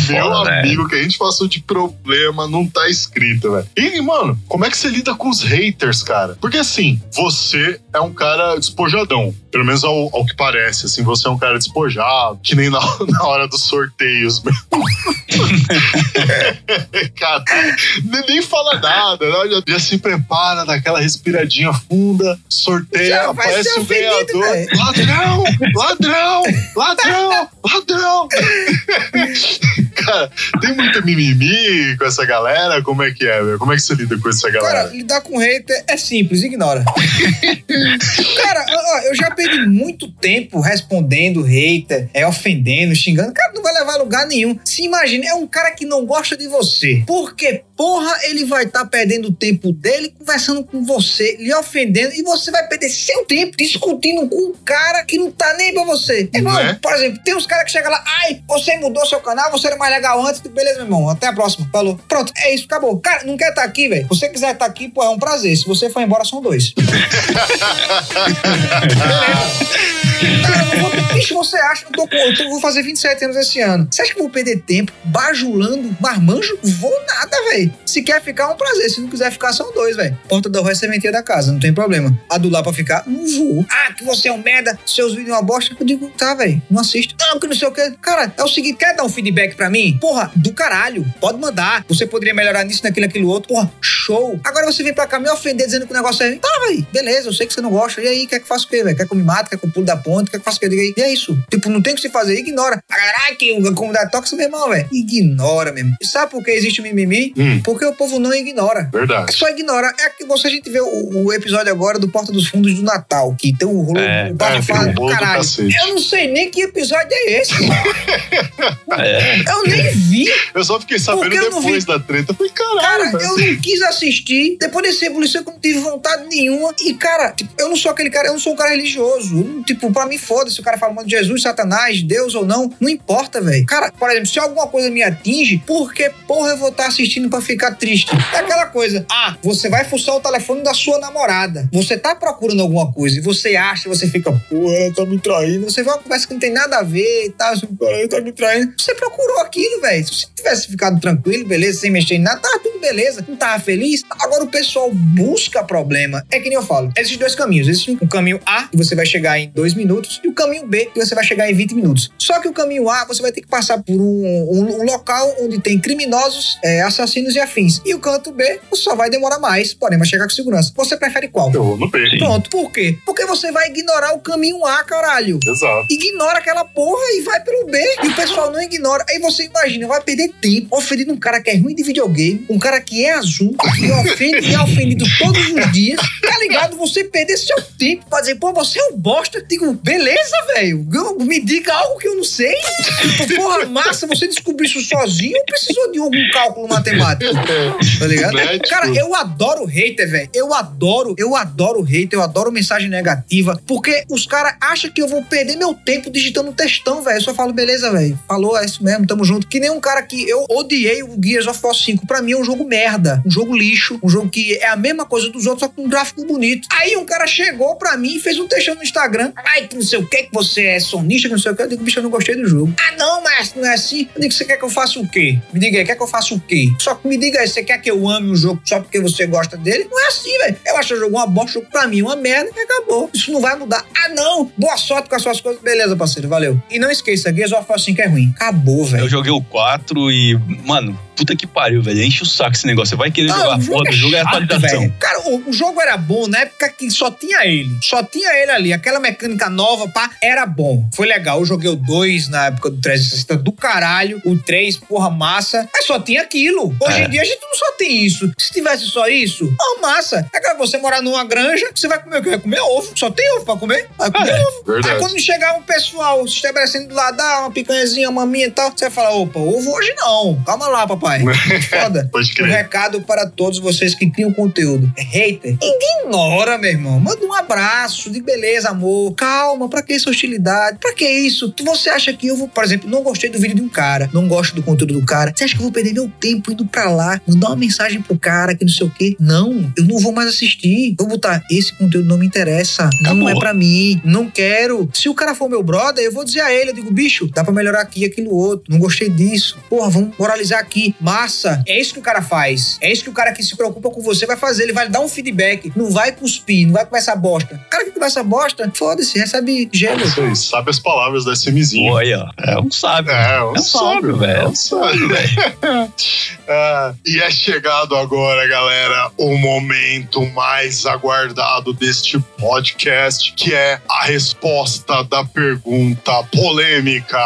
Speaker 2: amigo, que a gente passou de problema, não tá escrito, velho. E, mano, como é que você lida com os haters, cara? Porque assim, você é um cara despojadão. Pelo menos ao, ao que parece, assim, você é um cara despojado, que nem na, na hora dos sorteios. Caralho, nem, nem fala nada, né? já, já se prepara naquela respiradinha funda, sorteia,
Speaker 5: Já
Speaker 2: aparece o ganhador.
Speaker 5: velho.
Speaker 2: Ladrão! Ladrão! Ladrão! Ladrão! Cara, tem muito mimimi com essa galera? Como é que é, velho? Como é que você lida com essa
Speaker 5: Cara,
Speaker 2: galera?
Speaker 5: lidar com hater é simples, ignora. cara, ó, eu já perdi muito tempo respondendo hater, é, ofendendo, xingando. Cara, não vai levar a lugar nenhum. Se imagina, é um cara que não gosta de você. Porque, porra, ele vai estar perdendo o tempo dele conversando com você, lhe ofendendo, e você vai perder seu tempo discutindo com um cara que não tá nem pra você. Irmão,
Speaker 2: Né?
Speaker 5: por exemplo, tem uns caras que chegam lá, ai, você mudou seu canal, você era mais legal antes. Beleza, meu irmão, até a próxima. Falou. Pronto, é isso, acabou. Cara, não quer estar aqui, velho? Se você quiser estar aqui, pô, é um prazer. Se você for embora, são dois. Cara, eu não vou, bicho, você acha que eu, tô com, eu tô- vou fazer 27 anos esse ano? Você acha que eu vou perder tempo bajulando marmanjo? Vou nada, velho. Se quer ficar, é um prazer. Se não quiser ficar, são dois, velho. Porta da rua é sementeira da casa, não tem problema. A do lá pra ficar, não vou. Ah, que você é um merda, seus vídeos é uma bosta. Eu digo, tá, velho, não assisto. Não, que não sei o quê. Cara, é o seguinte, quer dar um feedback pra mim? Porra, do caralho. Pode mandar. Você poderia melhorar nisso, naquilo, aquilo outro. Porra, show. Agora você vem pra cá me ofender dizendo que o negócio é. Tá, velho, beleza, eu sei que você não gosta. E aí, quer que faça o quê, velho? Quer que eu me mate? Quer que eu pulo da ponte? Quer que faça o quê? Aí. E é isso. Tipo, não tem o que se fazer. Ignora. A galera, ai, que a comunidade tóxica, meu irmão, velho. Ignora mesmo. Sabe por que existe o mimimi?
Speaker 2: Hum.
Speaker 5: Porque o povo não ignora.
Speaker 2: Verdade.
Speaker 5: Só ignora. É que você a gente vê o, o episódio agora do Porta dos Fundos do Natal, que tem um rolo,
Speaker 4: É,
Speaker 2: é, um
Speaker 5: do
Speaker 2: do
Speaker 5: caralho.
Speaker 2: cacete.
Speaker 5: Eu não sei nem que episódio é esse.
Speaker 4: É.
Speaker 5: eu nem vi.
Speaker 2: Eu só fiquei sabendo depois da treta. Eu falei, caralho,
Speaker 5: Cara, eu não quis assistir. Depois desse revolução, eu não tive vontade nenhuma. E, cara, tipo, eu não sou aquele cara, eu não sou um cara religioso. Não- tipo, pra mim, foda-se o cara fala mal de Jesus, Satanás, Deus ou não. Não importa, velho. Cara, por exemplo, se alguma coisa me atinge, por que porra eu vou estar assistindo pra ficar triste? É aquela coisa. Ah, você vai fuçar o telefone da sua namorada. Você tá procurando alguma coisa e você acha, você fica, porra, ela tá me traindo. Você vê uma conversa que não tem nada a ver e tal. Porra, ela tá me traindo. Você procurou aquilo, velho. Se você tivesse ficado tranquilo, beleza, sem mexer em nada, tava tudo beleza. Não tava feliz. Agora o pessoal busca problema. É que nem eu falo. Existem dois caminhos. Existe um caminho A, que você vai chegar em dois minutos, e o caminho B, que você vai chegar em 20 minutos. Só que o caminho A, você vai ter que passar por um, um- um local onde tem criminosos, é, assassinos e afins. E o canto B, só vai demorar mais, porém vai chegar com segurança. Você prefere qual?
Speaker 2: Eu vou no B.
Speaker 5: Pronto. Por quê? Porque você vai ignorar o caminho A, caralho
Speaker 2: Exato.
Speaker 5: ignora aquela porra e vai pelo B. E o pessoal não ignora. Aí você imagina, vai perder tempo ofendendo um cara que é ruim de videogame, um cara que é azul, que ofende e é ofendido todos os dias. Tá ligado? Você perder seu tempo pra dizer, pô, você é um bosta. Digo, beleza, velho. Me diga algo que eu não sei. Tipo, porra, massa, você descobriu isso sozinho ou precisou de algum cálculo matemático? Tá ligado?
Speaker 2: Né,
Speaker 5: Cara, eu adoro hater, velho. Eu adoro, eu adoro hater, eu adoro mensagem negativa. Porque os caras acham que eu vou perder meu tempo digitando textão, velho. Eu só falo, beleza, velho. Falou, é isso mesmo, tamo junto. Que nem um cara que eu odiei o Gears of War 5. Pra mim é um jogo merda. Um jogo lixo. Um jogo que é a mesma coisa dos outros, só com um gráfico bonito. Aí um cara chegou pra mim e fez um textão no Instagram. Ai, que não sei o que, que você é sonista, que não sei o que. Eu digo, bicho, eu não gostei do jogo. Ah, não, mas não é assim. Eu digo, você quer que eu faça o quê? Me diga aí, quer que eu faça o quê? Só que me diga aí, você quer que eu ame o jogo só porque você gosta dele? Não é assim, velho. Eu acho o jogo uma bosta, o jogo pra mim é uma merda e acabou. Isso não vai mudar. Ah, não. Boa sorte com as suas coisas. Beleza, parceiro, valeu. E não esqueça, Gears of War 5 é ruim. Acabou,
Speaker 4: Eu
Speaker 5: velho.
Speaker 4: joguei o 4 e, mano, puta que pariu, velho. Enche o saco esse negócio. Você vai querer
Speaker 5: Não,
Speaker 4: jogar
Speaker 5: o jogo
Speaker 4: do
Speaker 5: é
Speaker 4: jogo é atualização.
Speaker 5: velho. Cara, o, o jogo era bom na época que só tinha ele. Só tinha ele ali. Aquela mecânica nova, pá, era bom. Foi legal. Eu joguei o 2 na época do 360 do caralho. O 3, porra, massa. Mas só tinha aquilo. Hoje
Speaker 4: É.
Speaker 5: em dia a gente não só tem isso. Se tivesse só isso, ó, massa. É que você morar numa granja, você vai comer o quê? Vai comer ovo. Só tem ovo pra comer. Vai comer
Speaker 4: É,
Speaker 5: ovo.
Speaker 2: verdade.
Speaker 5: Aí quando chegar um pessoal se estabelecendo do lado, dá uma picanhazinha, uma maminha e tal, você vai falar, opa, ovo hoje não. Calma lá, papai. Foda.
Speaker 2: Pode
Speaker 5: Um
Speaker 2: crer.
Speaker 5: recado para todos vocês que criam conteúdo. Hater, ignora, meu irmão. Manda um abraço de beleza, amor. Calma, pra que essa hostilidade? Pra que isso? Você acha que eu vou, por exemplo, não gostei do vídeo de um cara, não gosto do conteúdo do cara. Você acha que eu vou perder meu tempo indo pra lá, mandar uma mensagem pro cara que não sei o quê? Não, eu não vou mais assistir. Vou botar, esse conteúdo não me interessa. Não
Speaker 4: Acabou.
Speaker 5: é pra mim. Não quero. Se o cara for meu brother, eu vou dizer a ele, eu digo, bicho, dá pra melhorar aqui, aquilo outro. Não gostei disso. Porra, vamos moralizar aqui. Massa. É isso que o cara faz. É isso que o cara que se preocupa com você vai fazer. Ele vai dar um feedback. Não vai cuspir, não vai conversar bosta. O cara que conversa bosta, foda-se, recebe gelo.
Speaker 2: Isso aí, sabe as palavras da SMzinho.
Speaker 4: Pô, aí, ó. É um sábio.
Speaker 2: É,
Speaker 4: É
Speaker 2: um
Speaker 4: um sábio, velho. É um sábio, velho.
Speaker 2: Ah, e é chegado agora, galera, o momento mais aguardado deste podcast, que é a resposta da pergunta polêmica.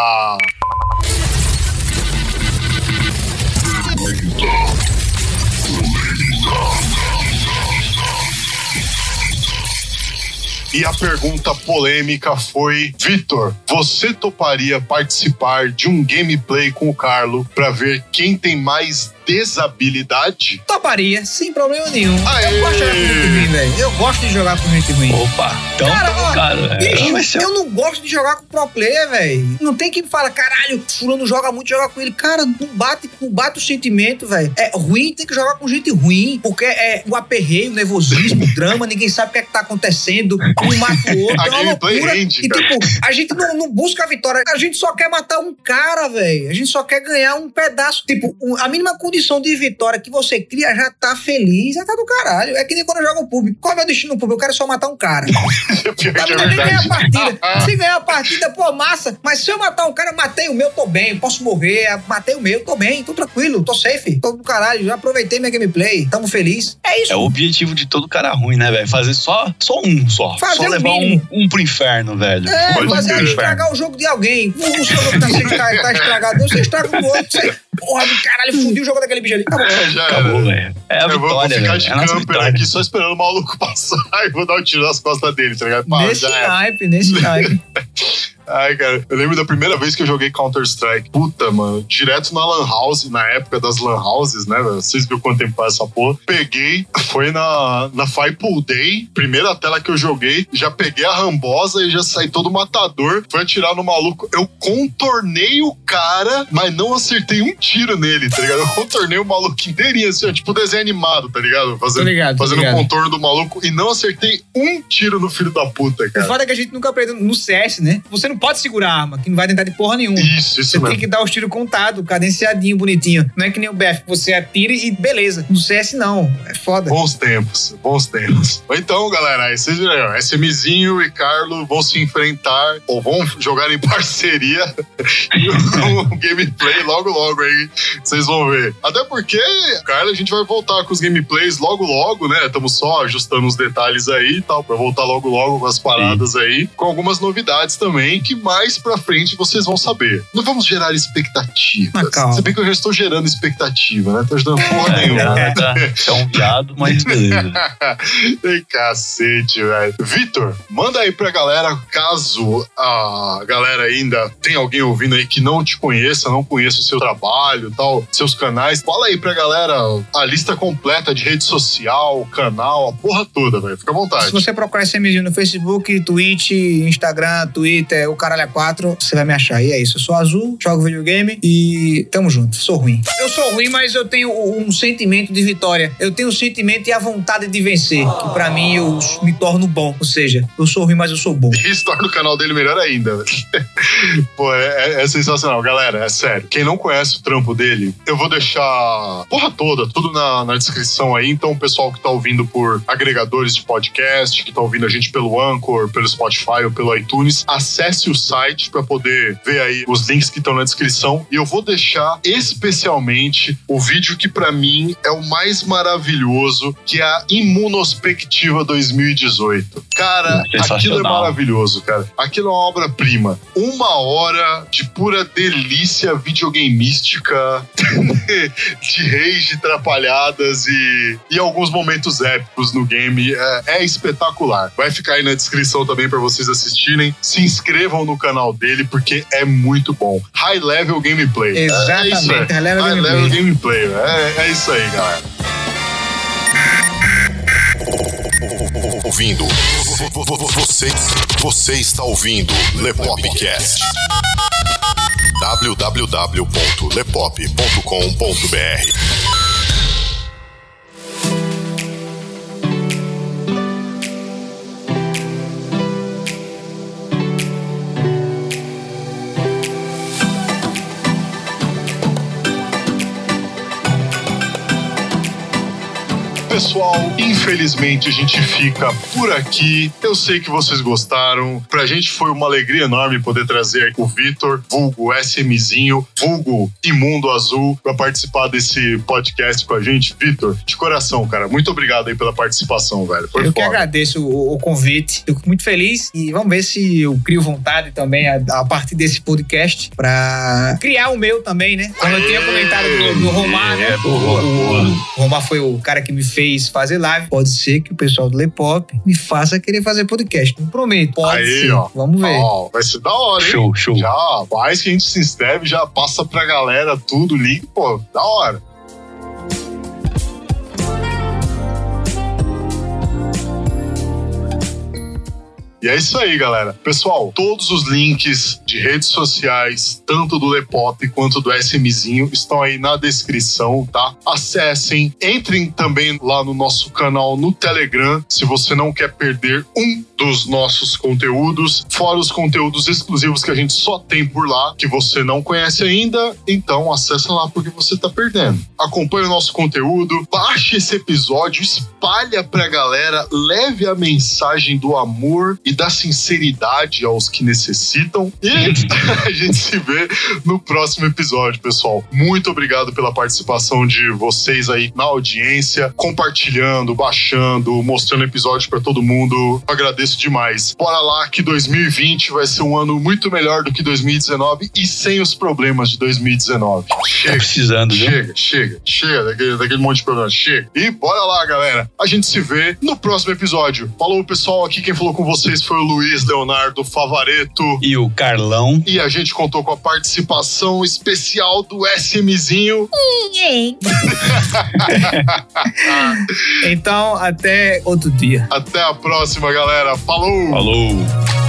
Speaker 2: E a pergunta polêmica foi: Vitor, você toparia participar de um gameplay com o Carlo pra ver quem tem mais desabilidade?
Speaker 5: Toparia, sem problema nenhum.
Speaker 2: Aê!
Speaker 5: Eu gosto de jogar com gente ruim, velho. Eu gosto de jogar com gente ruim.
Speaker 4: Opa. Então,
Speaker 5: Cara, ó,
Speaker 4: cara, é,
Speaker 5: Bicho,
Speaker 4: ser
Speaker 5: eu não gosto de jogar com pro player, velho. Não tem quem fala, caralho, fulano joga muito, joga com ele. Cara, não bate, não bate o sentimento, velho. É ruim, tem que jogar com gente ruim, porque é o aperreio, o nervosismo, o drama, ninguém sabe o que é que tá acontecendo, um mata o outro,
Speaker 2: A
Speaker 5: é uma loucura.
Speaker 2: rende,
Speaker 5: e tipo, a gente não, não busca a vitória, a gente só quer matar um cara, velho. A gente só quer ganhar um pedaço. Tipo, um- a mínima condição de vitória que você cria já tá feliz, já tá do caralho. É que nem quando eu jogo o público. Qual é o meu destino no público? Eu quero só matar um cara.
Speaker 2: Pior que é
Speaker 5: ganhar a partida. Se ganhar a partida, pô, massa. Mas se eu matar um cara, matei o meu, tô bem. Posso morrer, matei o meu, tô bem, tô tranquilo, tô safe. Tô do caralho, já aproveitei minha gameplay, tamo feliz. É isso.
Speaker 4: É o objetivo de todo cara ruim, né, velho? Fazer só, só um só.
Speaker 5: Fazer
Speaker 4: só levar um, um pro inferno, velho.
Speaker 5: É, fazer estragar o jogo de alguém. O, o seu jogo tá, tá estragado, você estraga o outro. Você, porra, do caralho, fudiu o jogo daquele bicho ali. Acabou.
Speaker 2: É, já
Speaker 4: Acabou, velho. É a
Speaker 2: Eu vou, ficar de
Speaker 4: É
Speaker 2: camper aqui só esperando o maluco passar e vou dar um tiro nas costas dele, tá ligado? Pá,
Speaker 5: Nesse naipe, nesse naipe.
Speaker 2: Ai, cara, eu lembro da primeira vez que eu joguei Counter-Strike. Puta, mano, direto na Lan House, na época das Lan Houses, né? Vocês viram quanto tempo faz essa porra? Peguei, foi na, na Firepool Day, primeira tela que eu joguei, já peguei a rambosa e já saí todo matador. Foi atirar no maluco. Eu contornei o cara, mas não acertei um tiro nele, tá ligado? Eu contornei o maluco inteirinho, assim, ó, tipo desenho animado, tá ligado?
Speaker 5: Tô
Speaker 2: Fazendo,
Speaker 5: ligado, tô
Speaker 2: fazendo o
Speaker 5: ligado.
Speaker 2: contorno do maluco e não acertei um tiro no filho da puta,
Speaker 5: O
Speaker 2: cara.
Speaker 5: foda é que a gente nunca aprendeu no CS, né? Você não pode segurar a arma, que não vai tentar de porra nenhuma.
Speaker 2: Isso, isso
Speaker 5: Você
Speaker 2: mesmo.
Speaker 5: tem que dar os tiros contados, cadenciadinho, bonitinho. Não é que nem o BF, você atira e beleza. No CS, não. É foda.
Speaker 2: Bons tempos, bons tempos. Então, galera, aí vocês viram, aí, ó, SMzinho e Carlo vão se enfrentar ou vão jogar em parceria no gameplay logo, logo aí. Vocês vão ver. Até porque, cara, a gente vai voltar com os gameplays logo, logo, né? Estamos só ajustando os detalhes aí e tal, pra voltar logo, logo com as paradas aí, com algumas novidades também que mais pra frente vocês vão saber. Não vamos gerar expectativas.
Speaker 5: Calma.
Speaker 2: Se bem que eu já estou gerando expectativa, né? Tô gerando porra
Speaker 4: É,
Speaker 2: nenhuma.
Speaker 4: tá, tá, tá um viado, mas beleza.
Speaker 2: Ei, cacete, velho. Vitor, manda aí pra galera, caso a galera ainda tem alguém ouvindo aí que não te conheça, não conheça o seu trabalho tal, seus canais. Fala aí pra galera a lista completa de rede social, canal, a porra toda, velho. Fica à
Speaker 5: Se
Speaker 2: vontade.
Speaker 5: você procurar SMzinho no Facebook, Twitch, Instagram, Twitter, o caralho é 4, você vai me achar. E é isso. Eu sou azul, jogo videogame e tamo junto. Sou ruim. Eu sou ruim, mas eu tenho um sentimento de vitória. Eu tenho o sentimento e a vontade de vencer. Que pra mim eu me torno bom. Ou seja, eu sou ruim, mas eu sou bom.
Speaker 2: Isso torna o canal dele melhor ainda. Pô, é, é- é sensacional. Galera, é sério. Quem não conhece o trampo dele, eu vou deixar a porra toda, tudo na, na descrição aí. Então, o pessoal que tá ouvindo por agregadores de podcast, que tá ouvindo a gente pelo Anchor, pelo Spotify ou pelo iTunes, acesse acesse o site para poder ver aí os links que estão na descrição. E eu vou deixar especialmente o vídeo que para mim é o mais maravilhoso, que é a Imunospectiva 2018. Cara,
Speaker 4: Sensacional.
Speaker 2: aquilo é maravilhoso, cara. Aquilo é uma obra-prima. Uma hora de pura delícia videogameística, de rage, trapalhadas e, e alguns momentos épicos no game. É, é espetacular. Vai ficar aí na descrição também para vocês assistirem. Se inscrevam no canal dele, porque é muito bom. High Level Gameplay. É isso,
Speaker 5: Exatamente,
Speaker 2: é.
Speaker 5: High Level
Speaker 2: High
Speaker 5: Gameplay.
Speaker 2: Level Gameplay. É, é isso aí, galera.
Speaker 1: Ouvindo. Você, você está ouvindo Lepopcast. www.lepop.com.br
Speaker 2: Pessoal, infelizmente a gente fica por aqui. Eu sei que vocês gostaram. Pra gente foi uma alegria enorme poder trazer o Vitor, vulgo SMzinho, vulgo Imundo Azul, pra participar desse podcast com a gente. Vitor, de coração, cara, muito obrigado aí pela participação, velho. Foi
Speaker 5: Eu que
Speaker 2: foda.
Speaker 5: agradeço o, o convite. Fico muito feliz e vamos ver se eu crio vontade também a, a partir desse podcast pra criar o meu também, né? Como eu tinha comentado do, do Romar, né?
Speaker 4: É,
Speaker 5: O,
Speaker 4: boa,
Speaker 5: o-
Speaker 4: boa.
Speaker 5: o Romar foi o cara que me fez fazer live. Pode ser que o pessoal do Lepop me faça querer fazer podcast. Não prometo. Pode
Speaker 2: Aí,
Speaker 5: ser.
Speaker 2: ó.
Speaker 5: Vamos ver.
Speaker 2: Ó, vai ser da hora, hein?
Speaker 4: Show, show.
Speaker 2: Já faz que a gente se inscreve, já passa pra galera tudo, link, pô, da hora. E é isso aí, galera. Pessoal, todos os links de redes sociais, tanto do Lepop quanto do SMzinho, estão aí na descrição, tá? Acessem, entrem também lá no nosso canal no Telegram, se você não quer perder um dos nossos conteúdos, fora os conteúdos exclusivos que a gente só tem por lá, que você não conhece ainda, então acessa lá porque você tá perdendo. Acompanhe o nosso conteúdo, baixe esse episódio, espalha pra galera, leve a mensagem do amor e da sinceridade aos que necessitam e a gente se vê no próximo episódio, pessoal. Muito obrigado pela participação de vocês aí na audiência, compartilhando, baixando, mostrando episódio pra todo mundo. Agradeço demais. Bora lá que 2020 vai ser um ano muito melhor do que 2019 e sem os problemas de 2019.
Speaker 4: Tá
Speaker 2: Chega.
Speaker 4: precisando, viu?
Speaker 2: Chega, chega, chega daquele, daquele monte de problema. Chega. E bora lá, galera. A gente se vê no próximo episódio. Falou, pessoal. Aqui quem falou com vocês foi o Luiz Leonardo Favareto.
Speaker 4: E o Carlão.
Speaker 2: E a gente contou com a participação especial do SMzinho.
Speaker 5: Então, até outro dia.
Speaker 2: Até a próxima, galera. Falou!
Speaker 4: Falou.